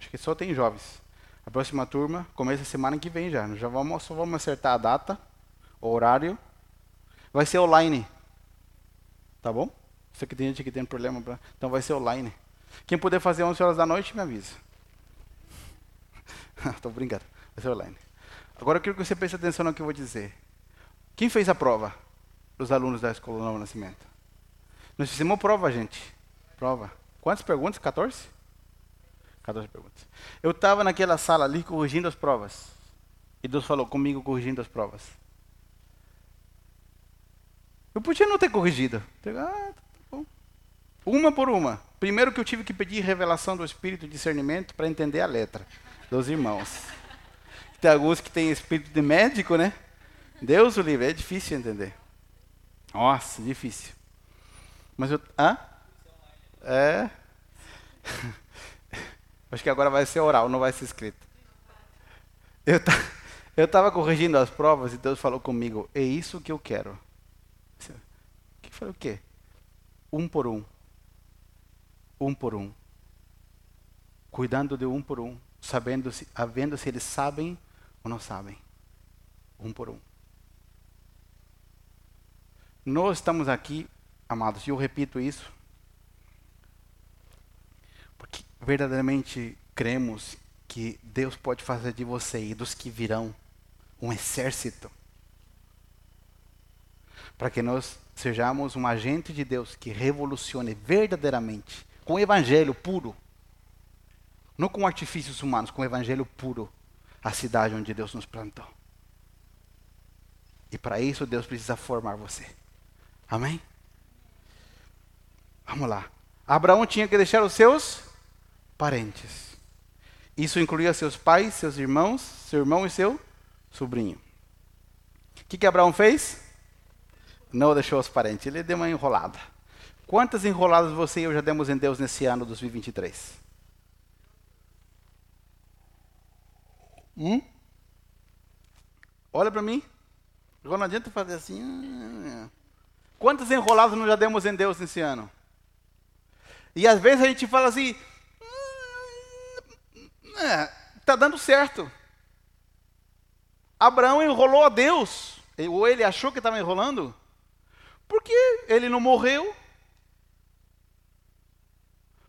Acho que só tem jovens. A próxima turma começa semana que vem já. Já vamos, só vamos acertar a data, o horário. Vai ser online. Tá bom? Você que tem gente que tem problema. Pra... Então vai ser online. Quem puder fazer 11 horas da noite, me avisa. Estou brincando. Vai ser online. Agora eu quero que você preste atenção no que eu vou dizer. Quem fez a prova? Os alunos da Escola Novo Nascimento. Nós fizemos prova, gente. Prova. Quantas perguntas? 14? 14 perguntas. Eu estava naquela sala ali corrigindo as provas. E Deus falou comigo corrigindo as provas. Eu podia não ter corrigido. Ah, tá bom. Uma por uma. Primeiro que eu tive que pedir revelação do Espírito, discernimento, para entender a letra dos irmãos. Tem alguns que têm espírito de médico, né? Deus o livre, é difícil entender. Nossa, difícil. Mas eu. Hã? É. Acho que agora vai ser oral, não vai ser escrito. Eu eu estava corrigindo as provas e Deus falou comigo: é isso que eu quero. Que foi o quê? Um por um. Um por um. Cuidando de um por um. Sabendo se, vendo se eles sabem ou não sabem. Um por um. Nós estamos aqui, amados, e eu repito isso, porque verdadeiramente cremos que Deus pode fazer de você e dos que virão um exército para que nós sejamos um agente de Deus que revolucione verdadeiramente com o evangelho puro, não com artifícios humanos, com o evangelho puro, a cidade onde Deus nos plantou. E para isso Deus precisa formar você. Amém? Vamos lá. Abraão tinha que deixar os seus parentes. Isso incluía seus pais, seus irmãos, seu irmão e seu sobrinho. O que, que Abraão fez? Não deixou os parentes, ele deu uma enrolada. Quantas enroladas você e eu já demos em Deus nesse ano 2023? Hum? Olha para mim. Agora não adianta fazer assim. Ah, Quantas enroladas nós já demos em Deus nesse ano? E às vezes a gente fala assim, está hum, é, dando certo. Abraão enrolou a Deus, ou ele achou que estava enrolando, porque ele não morreu,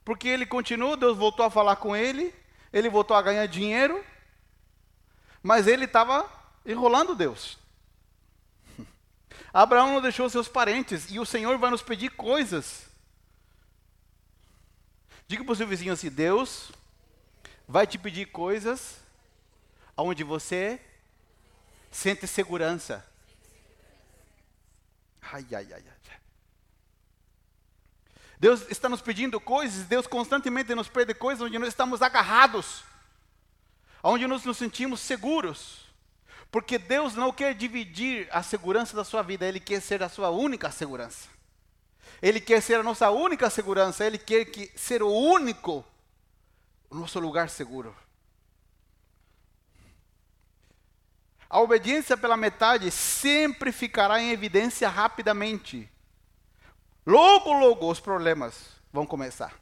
porque ele continuou, Deus voltou a falar com ele, ele voltou a ganhar dinheiro, mas ele estava enrolando Deus. Abraão não deixou seus parentes e o Senhor vai nos pedir coisas. Diga para o seu vizinho assim: Deus vai te pedir coisas onde você sente segurança. Ai, ai, ai, ai. Deus está nos pedindo coisas, Deus constantemente nos pede coisas onde nós estamos agarrados, onde nós nos sentimos seguros. Porque Deus não quer dividir a segurança da sua vida, Ele quer ser a sua única segurança. Ele quer ser a nossa única segurança, Ele quer que ser o único, nosso lugar seguro. A obediência pela metade sempre ficará em evidência rapidamente. Logo, logo os problemas vão começar.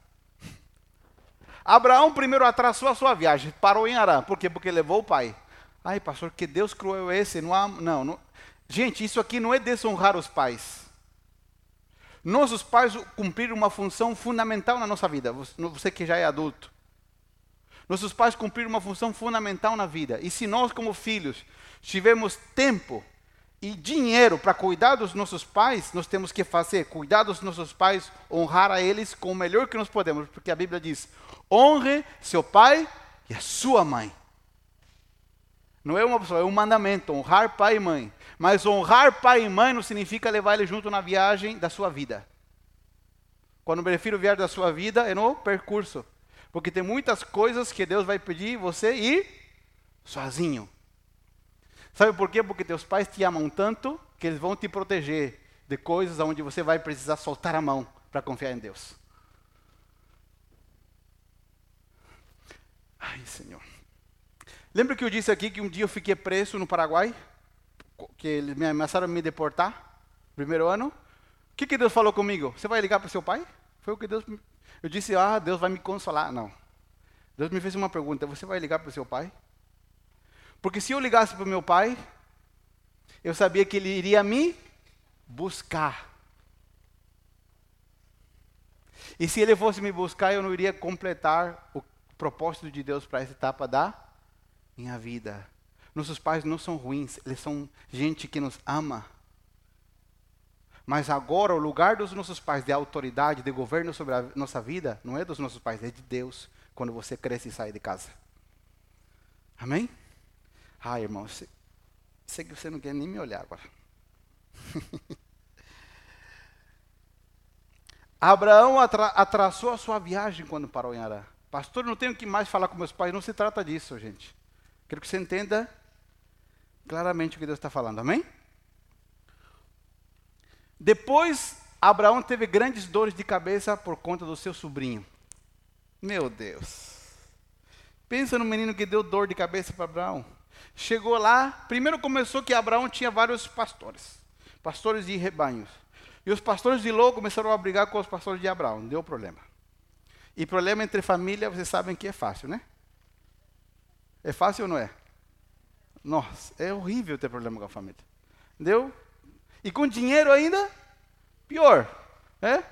Abraão primeiro atrasou a sua viagem, parou em Arã. Por quê? Porque levou o pai. Ai, pastor, que Deus cruel é esse? Não há, não, não. Gente, isso aqui não é desonrar os pais. Nossos pais cumpriram uma função fundamental na nossa vida. Você que já é adulto. Nossos pais cumpriram uma função fundamental na vida. E se nós, como filhos, tivermos tempo e dinheiro para cuidar dos nossos pais, nós temos que fazer, cuidar dos nossos pais, honrar a eles com o melhor que nós podemos, porque a Bíblia diz: honre seu pai e a sua mãe. Não é uma opção, é um mandamento, honrar pai e mãe. Mas honrar pai e mãe não significa levar ele junto na viagem da sua vida. Quando me refiro viagem da sua vida, é no percurso. Porque tem muitas coisas que Deus vai pedir você ir sozinho. Sabe por quê? Porque teus pais te amam tanto que eles vão te proteger de coisas onde você vai precisar soltar a mão para confiar em Deus. Ai, Senhor. Lembra que eu disse aqui que um dia eu fiquei preso no Paraguai? Que eles me ameaçaram me deportar? Primeiro ano? O que, que Deus falou comigo? Você vai ligar para seu pai? Foi o que Deus. Eu disse, ah, Deus vai me consolar. Não. Deus me fez uma pergunta: você vai ligar para seu pai? Porque se eu ligasse para o meu pai, eu sabia que ele iria me buscar. E se ele fosse me buscar, eu não iria completar o propósito de Deus para essa etapa da minha vida. Nossos pais não são ruins, eles são gente que nos ama. Mas agora o lugar dos nossos pais de autoridade, de governo sobre a nossa vida, não é dos nossos pais, é de Deus, quando você cresce e sai de casa. Amém? Ah, irmão, sei, sei que você não quer nem me olhar agora. Abraão atra atrasou a sua viagem quando parou em Arã. Pastor, não tenho que mais falar com meus pais, não se trata disso, gente. Quero que você entenda claramente o que Deus está falando, amém? Depois, Abraão teve grandes dores de cabeça por conta do seu sobrinho. Meu Deus. Pensa no menino que deu dor de cabeça para Abraão. Chegou lá, primeiro começou que Abraão tinha vários pastores, pastores de rebanhos. E os pastores de Ló começaram a brigar com os pastores de Abraão, deu problema. E problema entre família, vocês sabem que é fácil, né? É fácil ou não é? Nossa, é horrível ter problema com a família. Entendeu? E com dinheiro ainda, pior. É?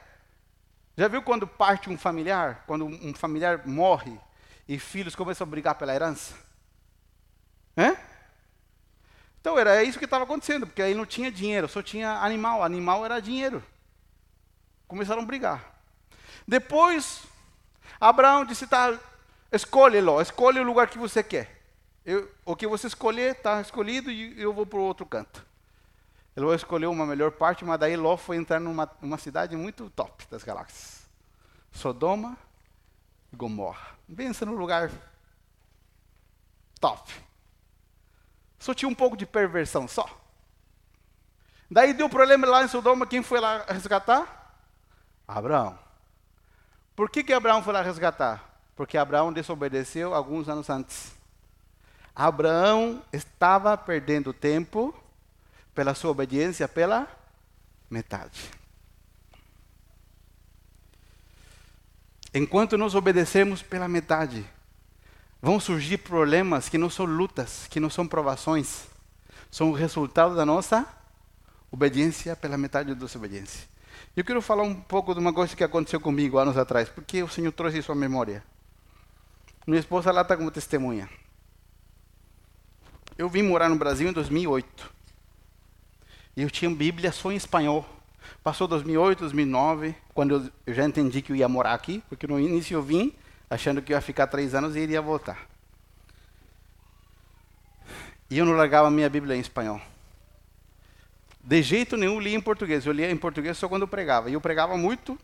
Já viu quando parte um familiar? Quando um familiar morre e filhos começam a brigar pela herança? É? Então era isso que estava acontecendo, porque aí não tinha dinheiro, só tinha animal. Animal era dinheiro. Começaram a brigar. Depois, Abraão disse: tá, escolhe, Ló, escolhe o lugar que você quer. Eu, o que você escolher está escolhido e eu vou para o outro canto. Ló escolheu uma melhor parte, mas daí Ló foi entrar numa uma cidade muito top das galáxias. Sodoma e Gomorra. Pensa no lugar top. Só tinha um pouco de perversão, só. Daí deu problema lá em Sodoma, quem foi lá resgatar? Abraão. Por que, que Abraão foi lá resgatar? Porque Abraão desobedeceu alguns anos antes. Abraão estava perdendo tempo pela sua obediência pela metade. Enquanto nós obedecemos pela metade, vão surgir problemas que não são lutas, que não são provações, são o resultado da nossa obediência pela metade da nossa obediência. Eu quero falar um pouco de uma coisa que aconteceu comigo anos atrás, porque o Senhor trouxe isso à memória. Minha esposa lá está como testemunha. Eu vim morar no Brasil em 2008. E eu tinha Bíblia só em espanhol. Passou 2008, 2009, quando eu, já entendi que eu ia morar aqui, porque no início eu vim achando que eu ia ficar três anos e iria voltar. E eu não largava minha Bíblia em espanhol. De jeito nenhum lia em português. Eu lia em português só quando eu pregava. E eu pregava muito,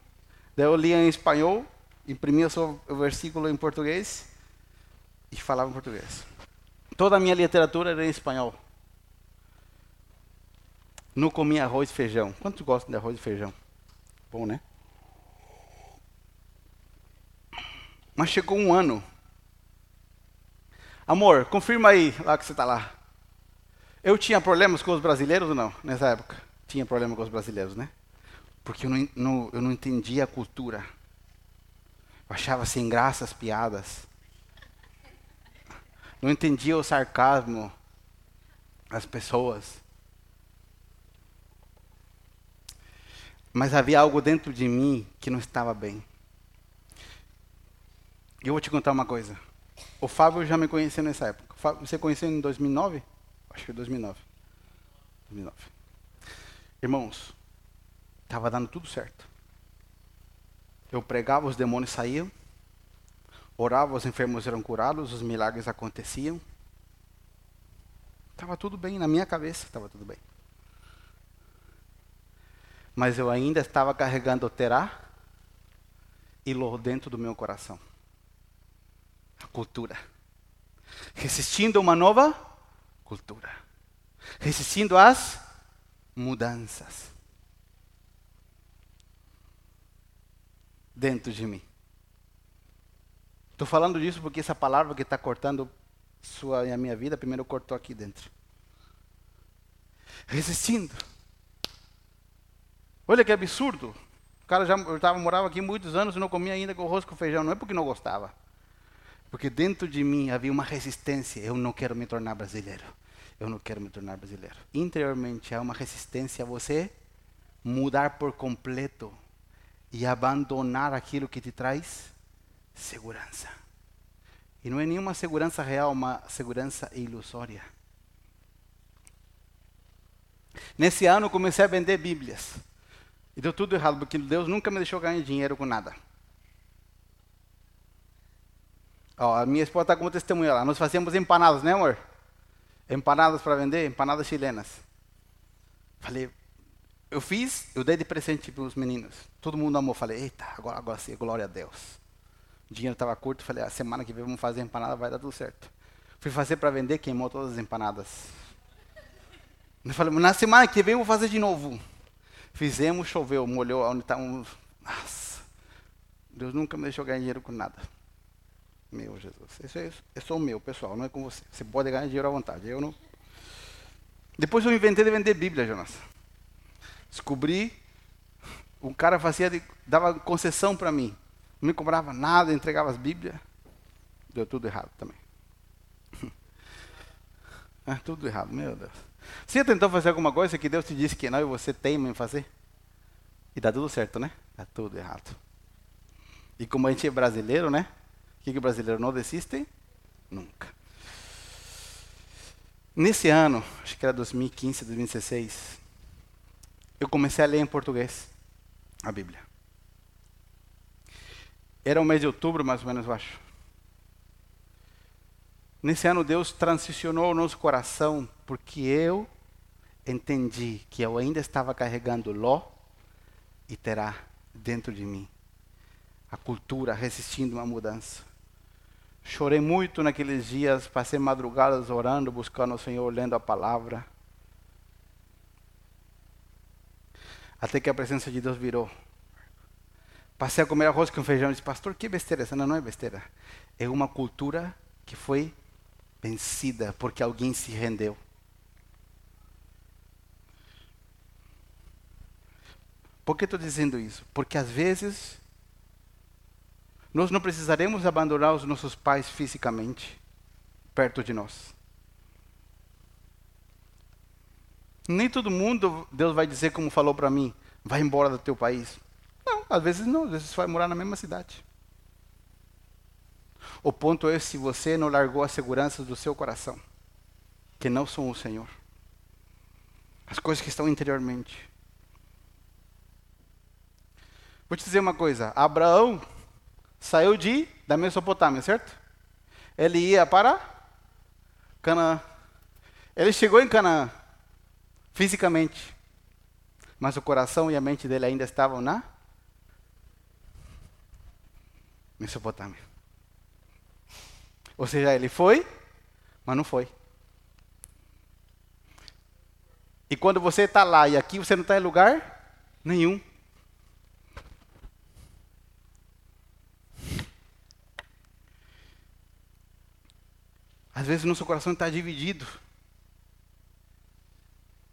daí eu lia em espanhol, imprimia só o versículo em português e falava em português. Toda a minha literatura era em espanhol. Não comia arroz e feijão. Quantos gostam de arroz e feijão? Bom, né? Mas chegou um ano. Amor, confirma aí lá que você está lá. Eu tinha problemas com os brasileiros ou não? Nessa época? Tinha problema com os brasileiros, né? Porque eu não, não, eu não entendia a cultura. Eu achava sem graça as piadas não entendia o sarcasmo das pessoas. Mas havia algo dentro de mim que não estava bem. E eu vou te contar uma coisa. O Fábio já me conheceu nessa época. Você conheceu em 2009? Acho que foi 2009. 2009. Irmãos, estava dando tudo certo. Eu pregava, os demônios saíam orava, os enfermos eram curados, os milagres aconteciam. Estava tudo bem, na minha cabeça estava tudo bem. Mas eu ainda estava carregando Terá e Ló dentro do meu coração. A cultura. Resistindo a uma nova cultura. Resistindo às mudanças. Dentro de mim. Estou falando disso porque essa palavra que está cortando sua e a minha vida, primeiro cortou aqui dentro. Resistindo. Olha que absurdo. O cara já eu tava, morava aqui muitos anos e não comia ainda com arroz com feijão. Não é porque não gostava. Porque dentro de mim havia uma resistência. Eu não quero me tornar brasileiro. Eu não quero me tornar brasileiro. Interiormente há uma resistência a você mudar por completo e abandonar aquilo que te traz segurança. E não é nenhuma segurança real, uma segurança ilusória. Nesse ano comecei a vender Bíblias. E deu tudo errado, porque Deus nunca me deixou ganhar dinheiro com nada. Ó, a minha esposa está como testemunha lá. Nós fazíamos empanadas, né, amor? Empanadas para vender, empanadas chilenas. Falei, eu fiz, eu dei de presente para os meninos. Todo mundo amou. Falei, eita, agora, agora sim, glória a Deus. O dinheiro estava curto. Falei, a semana que vem vamos fazer empanada, vai dar tudo certo. Fui fazer para vender, queimou todas as empanadas. Eu falei, na semana que vem eu vou fazer de novo. Fizemos, choveu, molhou onde está um. Nossa, Deus nunca me deixou ganhar dinheiro com nada. Meu Jesus. Isso é, é só o meu, pessoal, não é com você. Você pode ganhar dinheiro à vontade. Eu não. Depois eu inventei de vender Bíblia, Jonas. Descobri, um cara fazia de, dava concessão para mim. Não cobrava nada, entregava as Bíblias. Deu tudo errado também. ah, tudo errado, meu Deus. Você tentou fazer alguma coisa que Deus te disse que não e você teima em fazer? E dá tudo certo, né? Dá tudo errado. E como a gente é brasileiro, né? O que, que o brasileiro não desiste? Nunca. Nesse ano, acho que era 2015, 2016, eu comecei a ler em português a Bíblia. Era o mês de outubro, mais ou menos, eu acho. Nesse ano, Deus transicionou o nosso coração, porque eu entendi que eu ainda estava carregando Ló e Terá dentro de mim. A cultura resistindo a uma mudança. Chorei muito naqueles dias, passei madrugadas orando, buscando o Senhor, lendo a palavra. Até que a presença de Deus virou. Passei a comer arroz com feijão e disse, pastor, que besteira essa? Não, é besteira. É uma cultura que foi vencida porque alguém se rendeu. Por que estou dizendo isso? Porque às vezes nós não precisaremos abandonar os nossos pais fisicamente perto de nós. Nem todo mundo Deus vai dizer como falou para mim, vai embora do teu país. Não, às vezes não, às vezes vai morar na mesma cidade. O ponto é se você não largou as seguranças do seu coração, que não são o Senhor. As coisas que estão interiormente. Vou te dizer uma coisa, Abraão saiu de da Mesopotâmia, certo? Ele ia para Canaã. Ele chegou em Canaã fisicamente, mas o coração e a mente dele ainda estavam na Mesopotâmia. Ou seja, ele foi, mas não foi. E quando você está lá e aqui você não está em lugar nenhum. Às vezes nosso coração está dividido.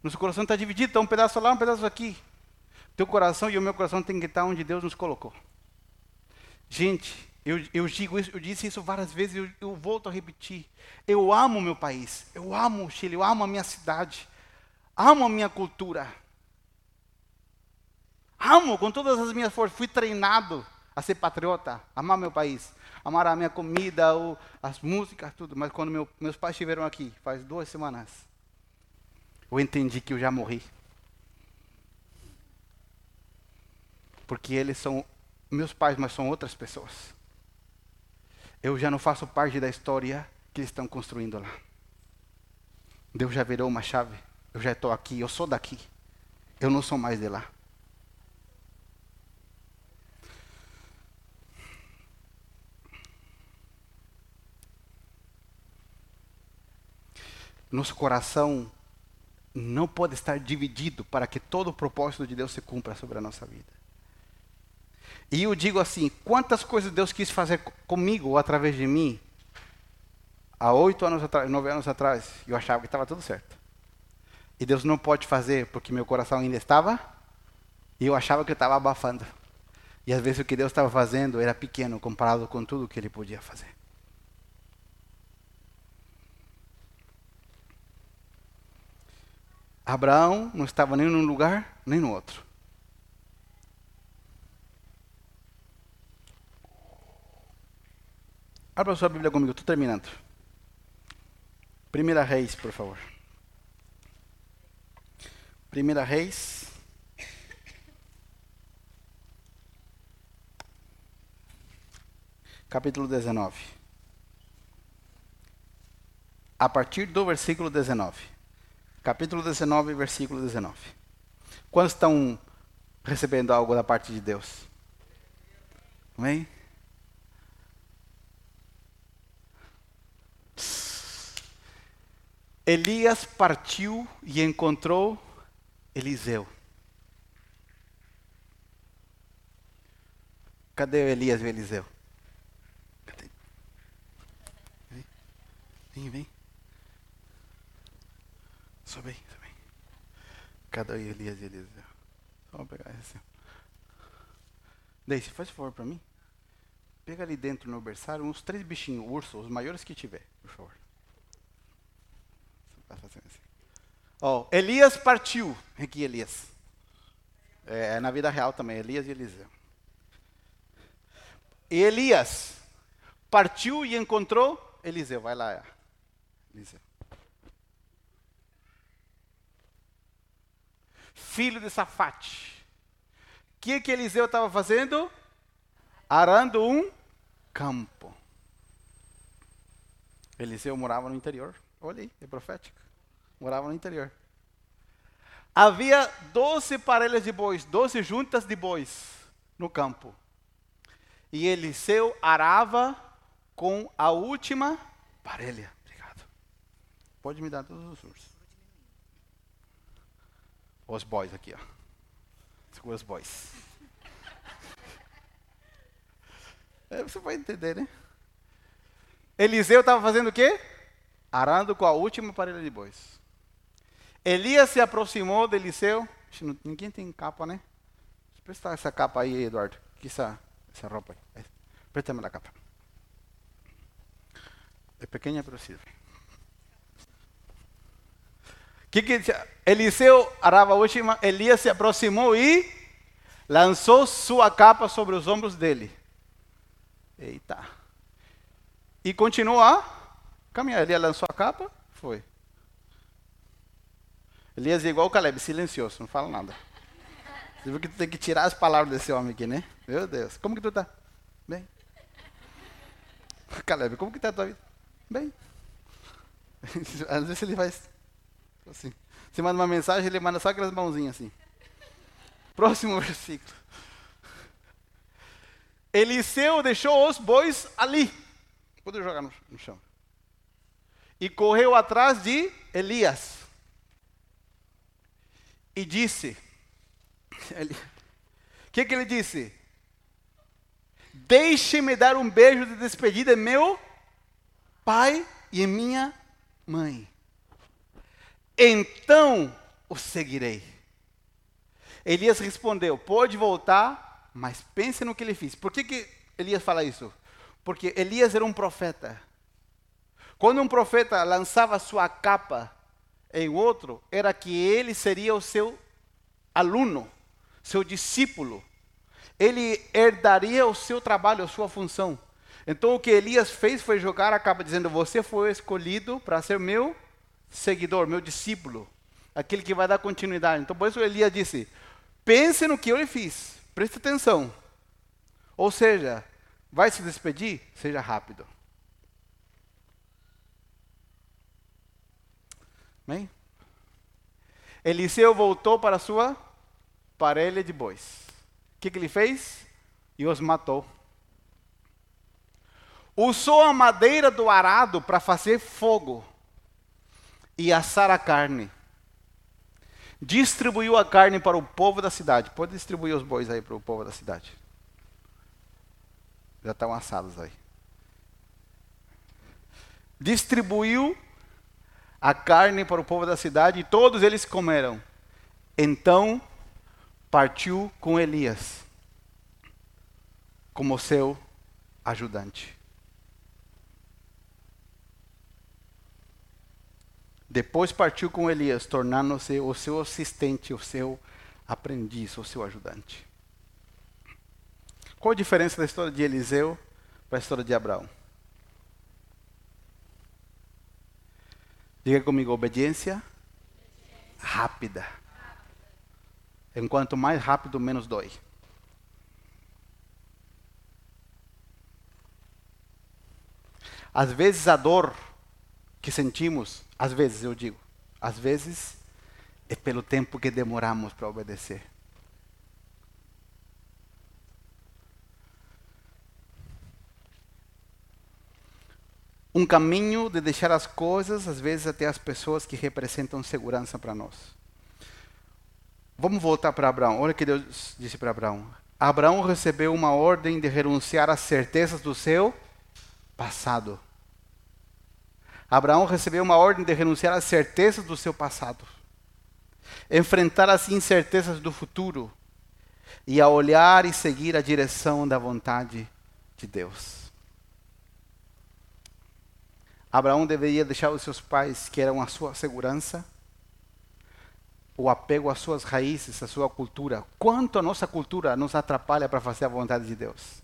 Nosso coração está dividido, está um pedaço lá, um pedaço aqui. Teu coração e o meu coração tem que estar onde Deus nos colocou. Gente, eu, eu digo isso, eu disse isso várias vezes, eu, eu volto a repetir. Eu amo meu país, eu amo o Chile, eu amo a minha cidade, amo a minha cultura. Amo com todas as minhas forças, fui treinado a ser patriota, amar meu país amar a minha comida, o, as músicas, tudo. Mas quando meu, meus pais estiveram aqui, faz duas semanas, eu entendi que eu já morri. Porque eles são meus pais, mas são outras pessoas. Eu já não faço parte da história que eles estão construindo lá. Deus já virou uma chave. Eu já estou aqui, eu sou daqui. Eu não sou mais de lá. Nosso coração não pode estar dividido para que todo o propósito de Deus se cumpra sobre a nossa vida. E eu digo assim: quantas coisas Deus quis fazer comigo ou através de mim há oito anos atrás, nove anos atrás, eu achava que estava tudo certo. E Deus não pode fazer porque meu coração ainda estava e eu achava que eu estava abafando. E às vezes o que Deus estava fazendo era pequeno comparado com tudo que Ele podia fazer. Abraão não estava nem num lugar nem no outro. Abra sua Bíblia comigo, estou terminando. Primeira Reis, por favor. Primeira Reis. Capítulo 19. A partir do versículo 19. Capítulo 19, versículo 19. Quantos estão recebendo algo da parte de Deus? Amém? Elias partiu e encontrou Eliseu. Cadê o Elias e o Eliseu? Cadê? Vem, vem. Sobe aí, sobe aí. Cadê o Elias e Eliseu? Vamos pegar esse. Daisy, faz favor para mim. Pega ali dentro no berçário uns três bichinhos, ursos, os maiores que tiver, por favor. Assim. Oh, Elias partiu. Aqui, Elias. É, é, na vida real também, Elias e Eliseu. E Elias partiu e encontrou Eliseu. Vai lá, Eliseu. Filho de Safate. O que, que Eliseu estava fazendo? Arando um campo. Eliseu morava no interior. Olha aí, é profético. Morava no interior. Havia doze parelhas de bois, doze juntas de bois no campo. E Eliseu arava com a última parelha. Obrigado. Pode me dar todos os ursos. Os bois aqui, ó. Segura os bois. É, você vai entender, né? Eliseu estava fazendo o quê? Arando com a última parelha de bois. Elias se aproximou de Eliseu. Ninguém tem capa, né? Presta essa capa aí, Eduardo. Que essa, essa roupa aí. Presta-me a capa. É pequena, mas sirve. Que que Eliseu arava a última, Elias se aproximou e lançou sua capa sobre os ombros dele. Eita. E continuou a caminhar. Elias lançou a capa, foi. Elias é igual o Caleb, silencioso, não fala nada. Você viu que tu tem que tirar as palavras desse homem aqui, né? Meu Deus. Como que tu tá? Bem. Caleb, como que tá a tua vida? Bem. Às vezes ele faz assim. Você manda uma mensagem, ele manda só aquelas mãozinhas assim. Próximo versículo. Eliseu deixou os bois ali. Pode jogar no, no chão. E correu atrás de Elias. E disse: O que, que ele disse? Deixe-me dar um beijo de despedida meu pai e minha mãe. Então o seguirei. Elias respondeu: Pode voltar mas pense no que ele fez. Por que, que Elias fala isso? Porque Elias era um profeta. Quando um profeta lançava sua capa em outro, era que ele seria o seu aluno, seu discípulo. Ele herdaria o seu trabalho, a sua função. Então o que Elias fez foi jogar a capa dizendo: Você foi escolhido para ser meu seguidor, meu discípulo, aquele que vai dar continuidade. Então por isso Elias disse: Pense no que eu lhe fiz. Preste atenção. Ou seja, vai se despedir? Seja rápido. Bem? Eliseu voltou para sua parelha de bois. O que, que ele fez? E os matou. Usou a madeira do arado para fazer fogo e assar a carne distribuiu a carne para o povo da cidade. Pode distribuir os bois aí para o povo da cidade. Já estão assados aí. Distribuiu a carne para o povo da cidade e todos eles comeram. Então partiu com Elias como seu ajudante. Depois partiu com Elias, tornando-se o seu assistente, o seu aprendiz, o seu ajudante. Qual a diferença da história de Eliseu para a história de Abraão? Diga comigo, obediência rápida. Enquanto mais rápido, menos dói. Às vezes a dor que sentimos, às vezes eu digo, às vezes é pelo tempo que demoramos para obedecer. Um caminho de deixar as coisas, às vezes até as pessoas que representam segurança para nós. Vamos voltar para Abraão. Olha o que Deus disse para Abraão. Abraão recebeu uma ordem de renunciar às certezas do seu passado. Abraão recebeu uma ordem de renunciar às certezas do seu passado, enfrentar as incertezas do futuro e a olhar e seguir a direção da vontade de Deus. Abraão deveria deixar os seus pais, que eram a sua segurança, o apego às suas raízes, à sua cultura. Quanto a nossa cultura nos atrapalha para fazer a vontade de Deus?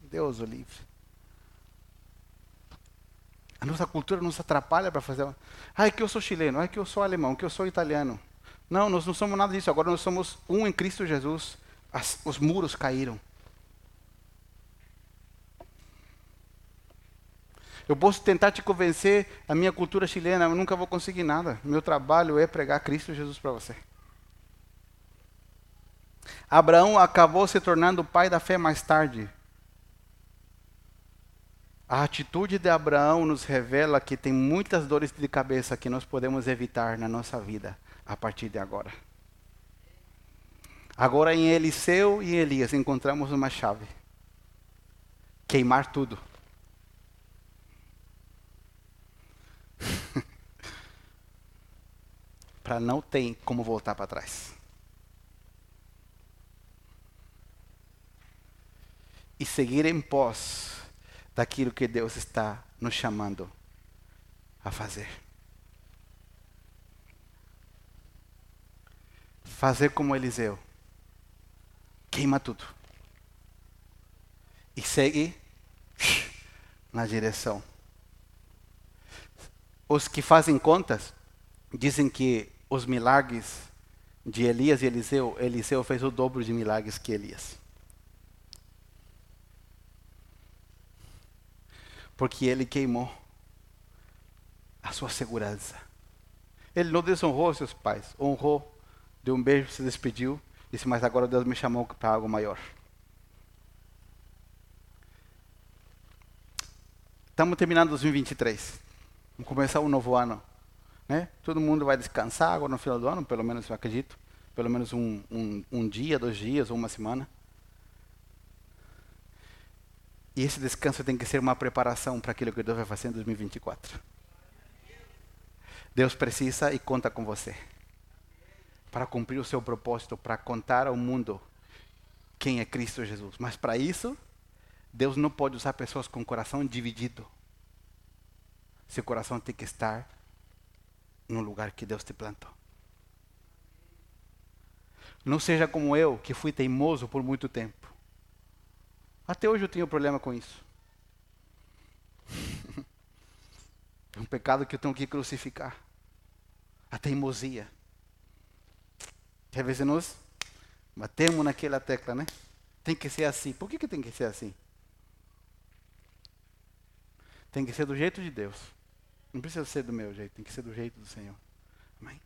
Deus o livre. A nossa cultura nos atrapalha para fazer. Ah, é que eu sou chileno, é que eu sou alemão, que eu sou italiano. Não, nós não somos nada disso. Agora nós somos um em Cristo Jesus. As, os muros caíram. Eu posso tentar te convencer a minha cultura chilena, eu nunca vou conseguir nada. Meu trabalho é pregar Cristo Jesus para você. Abraão acabou se tornando o pai da fé mais tarde, a atitude de Abraão nos revela que tem muitas dores de cabeça que nós podemos evitar na nossa vida a partir de agora. Agora em Eliseu e Elias encontramos uma chave: queimar tudo. Para não ter como voltar para trás. E seguir em pós daquilo que Deus está nos chamando a fazer. Fazer como Eliseu. Queima tudo. E segue na direção. Os que fazem contas dizem que os milagres de Elias e Eliseu, Eliseu fez o dobro de milagres que Elias. porque ele queimou a sua segurança. Ele não desonrou seus pais, honrou, deu um beijo, se despediu, disse: Mas agora Deus me chamou para algo maior. Estamos terminando 2023. Vamos começar um novo ano. Né? Todo mundo vai descansar agora no final do ano, pelo menos eu acredito. Pelo menos um, um, um dia, dois dias ou uma semana. E esse descanso tem que ser uma preparação para aquilo que Deus vai fazer em 2024. Deus precisa e conta com você para cumprir o seu propósito, para contar ao mundo quem é Cristo Jesus. Mas para isso, Deus não pode usar pessoas com coração dividido. Seu coração tem que estar no lugar que Deus te plantou. Não seja como eu, que fui teimoso por muito tempo. Até hoje eu tenho problema com isso. É um pecado que eu tenho que crucificar. A teimosia. Às vezes nós batemos naquela tecla, né? Tem que ser assim. Por que, que tem que ser assim? Tem que ser do jeito de Deus. Não precisa ser do meu jeito, tem que ser do jeito do Senhor. Amém?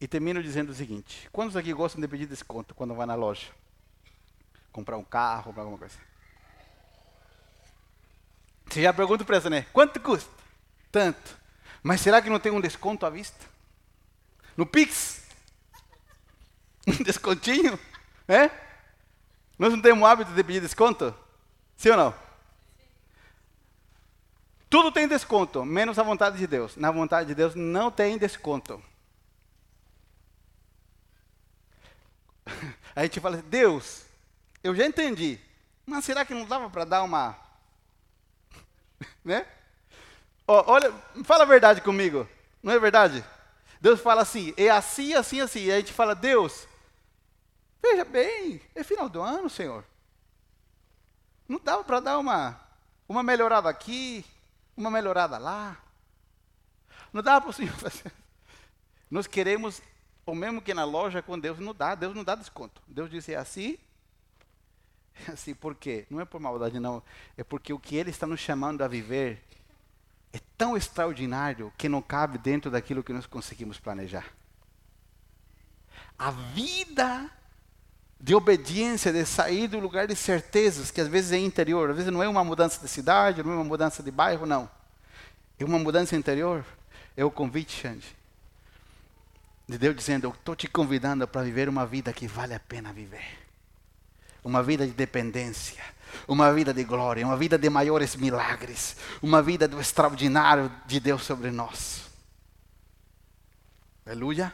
E termino dizendo o seguinte: quantos aqui gostam de pedir desconto quando vai na loja? comprar um carro, comprar alguma coisa. Você já pergunta para essa, né? Quanto custa? Tanto. Mas será que não tem um desconto à vista? No Pix? Um descontinho? É? Nós não temos o hábito de pedir desconto? Sim ou não? Tudo tem desconto, menos a vontade de Deus. Na vontade de Deus não tem desconto. A gente fala, assim, Deus, eu já entendi. Mas será que não dava para dar uma. né? Oh, olha, fala a verdade comigo. Não é verdade? Deus fala assim, é assim, assim, assim. E a gente fala, Deus, veja bem, é final do ano, Senhor. Não dava para dar uma, uma melhorada aqui, uma melhorada lá. Não dá para o Senhor fazer. Nós queremos o mesmo que na loja com Deus não dá, Deus não dá desconto. Deus disse é assim, é assim, por quê? Não é por maldade não, é porque o que Ele está nos chamando a viver é tão extraordinário que não cabe dentro daquilo que nós conseguimos planejar. A vida de obediência, de sair do lugar de certezas, que às vezes é interior, às vezes não é uma mudança de cidade, não é uma mudança de bairro, não. É uma mudança interior. É o convite, Xande, de Deus dizendo: Eu estou te convidando para viver uma vida que vale a pena viver. Uma vida de dependência, uma vida de glória, uma vida de maiores milagres, uma vida do extraordinário de Deus sobre nós. Aleluia.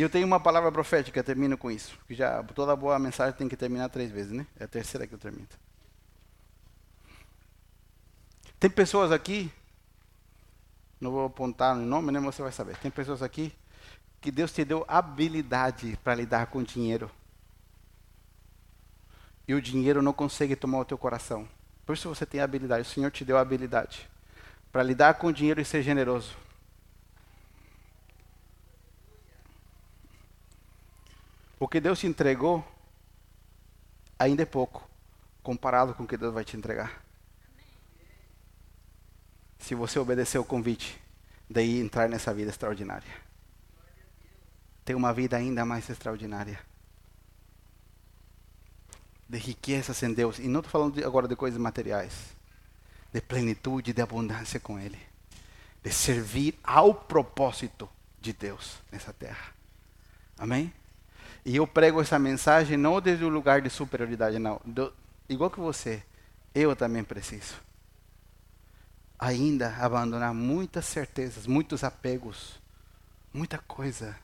E eu tenho uma palavra profética, termino com isso. Que já toda boa mensagem tem que terminar três vezes, né? É a terceira que eu termino. Tem pessoas aqui não vou apontar o nome, né, você vai saber. Tem pessoas aqui que Deus te deu habilidade para lidar com dinheiro. E o dinheiro não consegue tomar o teu coração. Por isso você tem habilidade. O Senhor te deu habilidade para lidar com dinheiro e ser generoso. O que Deus te entregou ainda é pouco comparado com o que Deus vai te entregar se você obedecer o convite, daí entrar nessa vida extraordinária. Ter uma vida ainda mais extraordinária. De riquezas em Deus. E não estou falando de, agora de coisas materiais. De plenitude, de abundância com Ele. De servir ao propósito de Deus nessa terra. Amém? E eu prego essa mensagem não desde o lugar de superioridade, não. Do, igual que você, eu também preciso ainda abandonar muitas certezas, muitos apegos, muita coisa.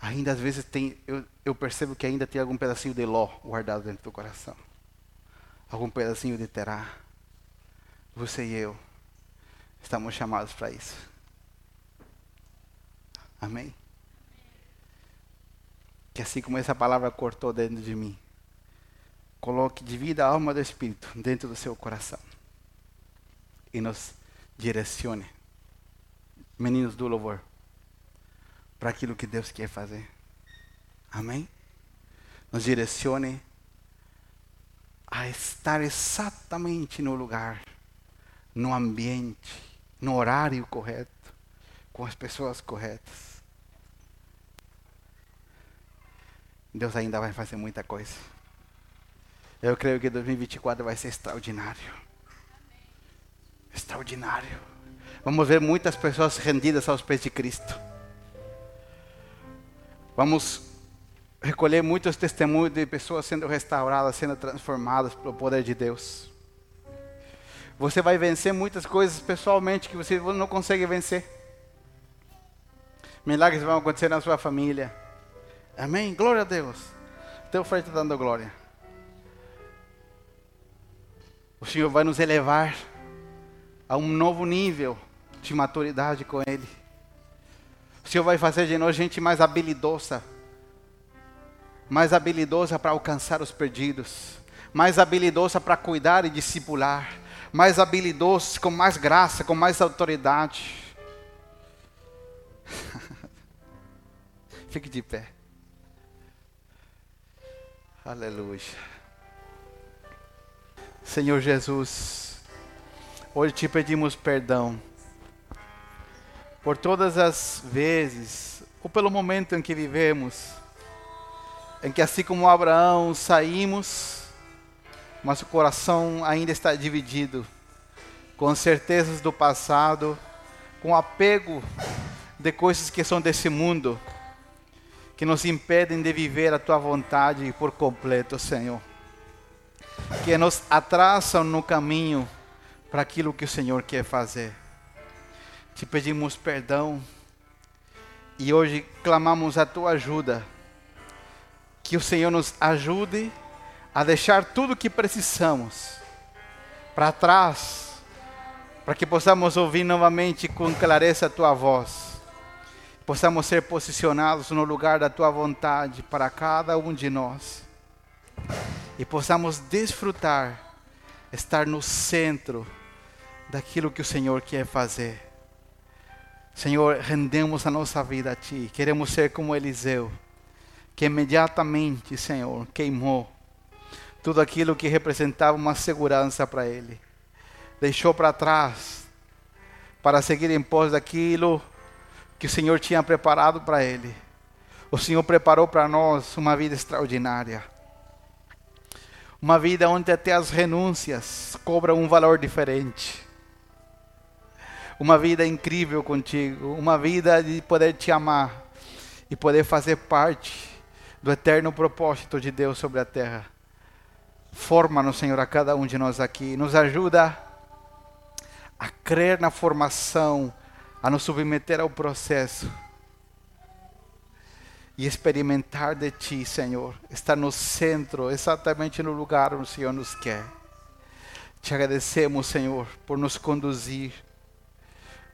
Ainda às vezes tem, eu, eu percebo que ainda tem algum pedacinho de ló guardado dentro do coração. Algum pedacinho de terá. Você e eu estamos chamados para isso. Amém? Que assim como essa palavra cortou dentro de mim, coloque de vida a alma do Espírito dentro do seu coração e nos direcione, meninos do louvor, para aquilo que Deus quer fazer. Amém? Nos direcione a estar exatamente no lugar, no ambiente, no horário correto, com as pessoas corretas. Deus ainda vai fazer muita coisa. Eu creio que 2024 vai ser extraordinário extraordinário. Vamos ver muitas pessoas rendidas aos pés de Cristo. Vamos recolher muitos testemunhos de pessoas sendo restauradas, sendo transformadas pelo poder de Deus. Você vai vencer muitas coisas pessoalmente que você não consegue vencer. Milagres vão acontecer na sua família. Amém? Glória a Deus. Teu Pai está dando glória. O Senhor vai nos elevar a um novo nível de maturidade com Ele. O Senhor vai fazer de nós gente mais habilidosa, mais habilidosa para alcançar os perdidos, mais habilidosa para cuidar e discipular, mais habilidosos, com mais graça, com mais autoridade. Fique de pé. Aleluia. Senhor Jesus. Hoje te pedimos perdão por todas as vezes, ou pelo momento em que vivemos, em que assim como Abraão saímos, mas o coração ainda está dividido, com certezas do passado, com apego de coisas que são desse mundo, que nos impedem de viver a tua vontade por completo, Senhor, que nos atrasam no caminho para aquilo que o Senhor quer fazer. Te pedimos perdão e hoje clamamos a tua ajuda. Que o Senhor nos ajude a deixar tudo o que precisamos para trás para que possamos ouvir novamente com clareza a tua voz, possamos ser posicionados no lugar da tua vontade para cada um de nós e possamos desfrutar, estar no centro daquilo que o Senhor quer fazer. Senhor, rendemos a nossa vida a Ti. Queremos ser como Eliseu, que imediatamente, Senhor, queimou tudo aquilo que representava uma segurança para ele. Deixou para trás para seguir em pós daquilo que o Senhor tinha preparado para ele. O Senhor preparou para nós uma vida extraordinária. Uma vida onde até as renúncias cobram um valor diferente. Uma vida incrível contigo. Uma vida de poder te amar e poder fazer parte do eterno propósito de Deus sobre a terra. Forma-nos, Senhor, a cada um de nós aqui. Nos ajuda a crer na formação, a nos submeter ao processo e experimentar de Ti, Senhor. Estar no centro, exatamente no lugar onde o Senhor nos quer. Te agradecemos, Senhor, por nos conduzir,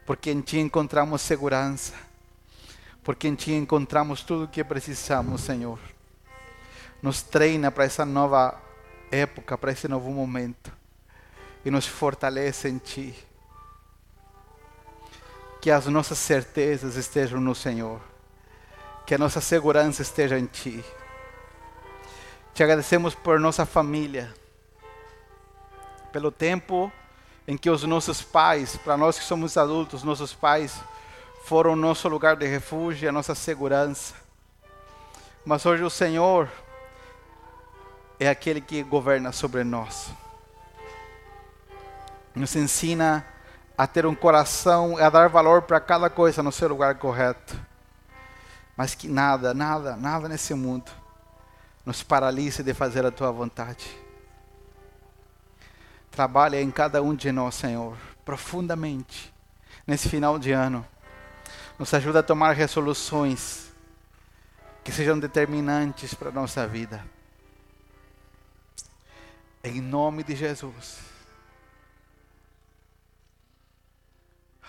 porque em Ti encontramos segurança, porque em Ti encontramos tudo o que precisamos, Senhor. Nos treina para essa nova época, para esse novo momento, e nos fortalece em Ti. Que as nossas certezas estejam no Senhor que a nossa segurança esteja em Ti. Te agradecemos por nossa família, pelo tempo em que os nossos pais, para nós que somos adultos, nossos pais foram nosso lugar de refúgio, a nossa segurança. Mas hoje o Senhor é aquele que governa sobre nós. Nos ensina a ter um coração, a dar valor para cada coisa no seu lugar correto mas que nada, nada, nada nesse mundo nos paralise de fazer a tua vontade. Trabalha em cada um de nós, Senhor, profundamente, nesse final de ano. Nos ajuda a tomar resoluções que sejam determinantes para a nossa vida. Em nome de Jesus.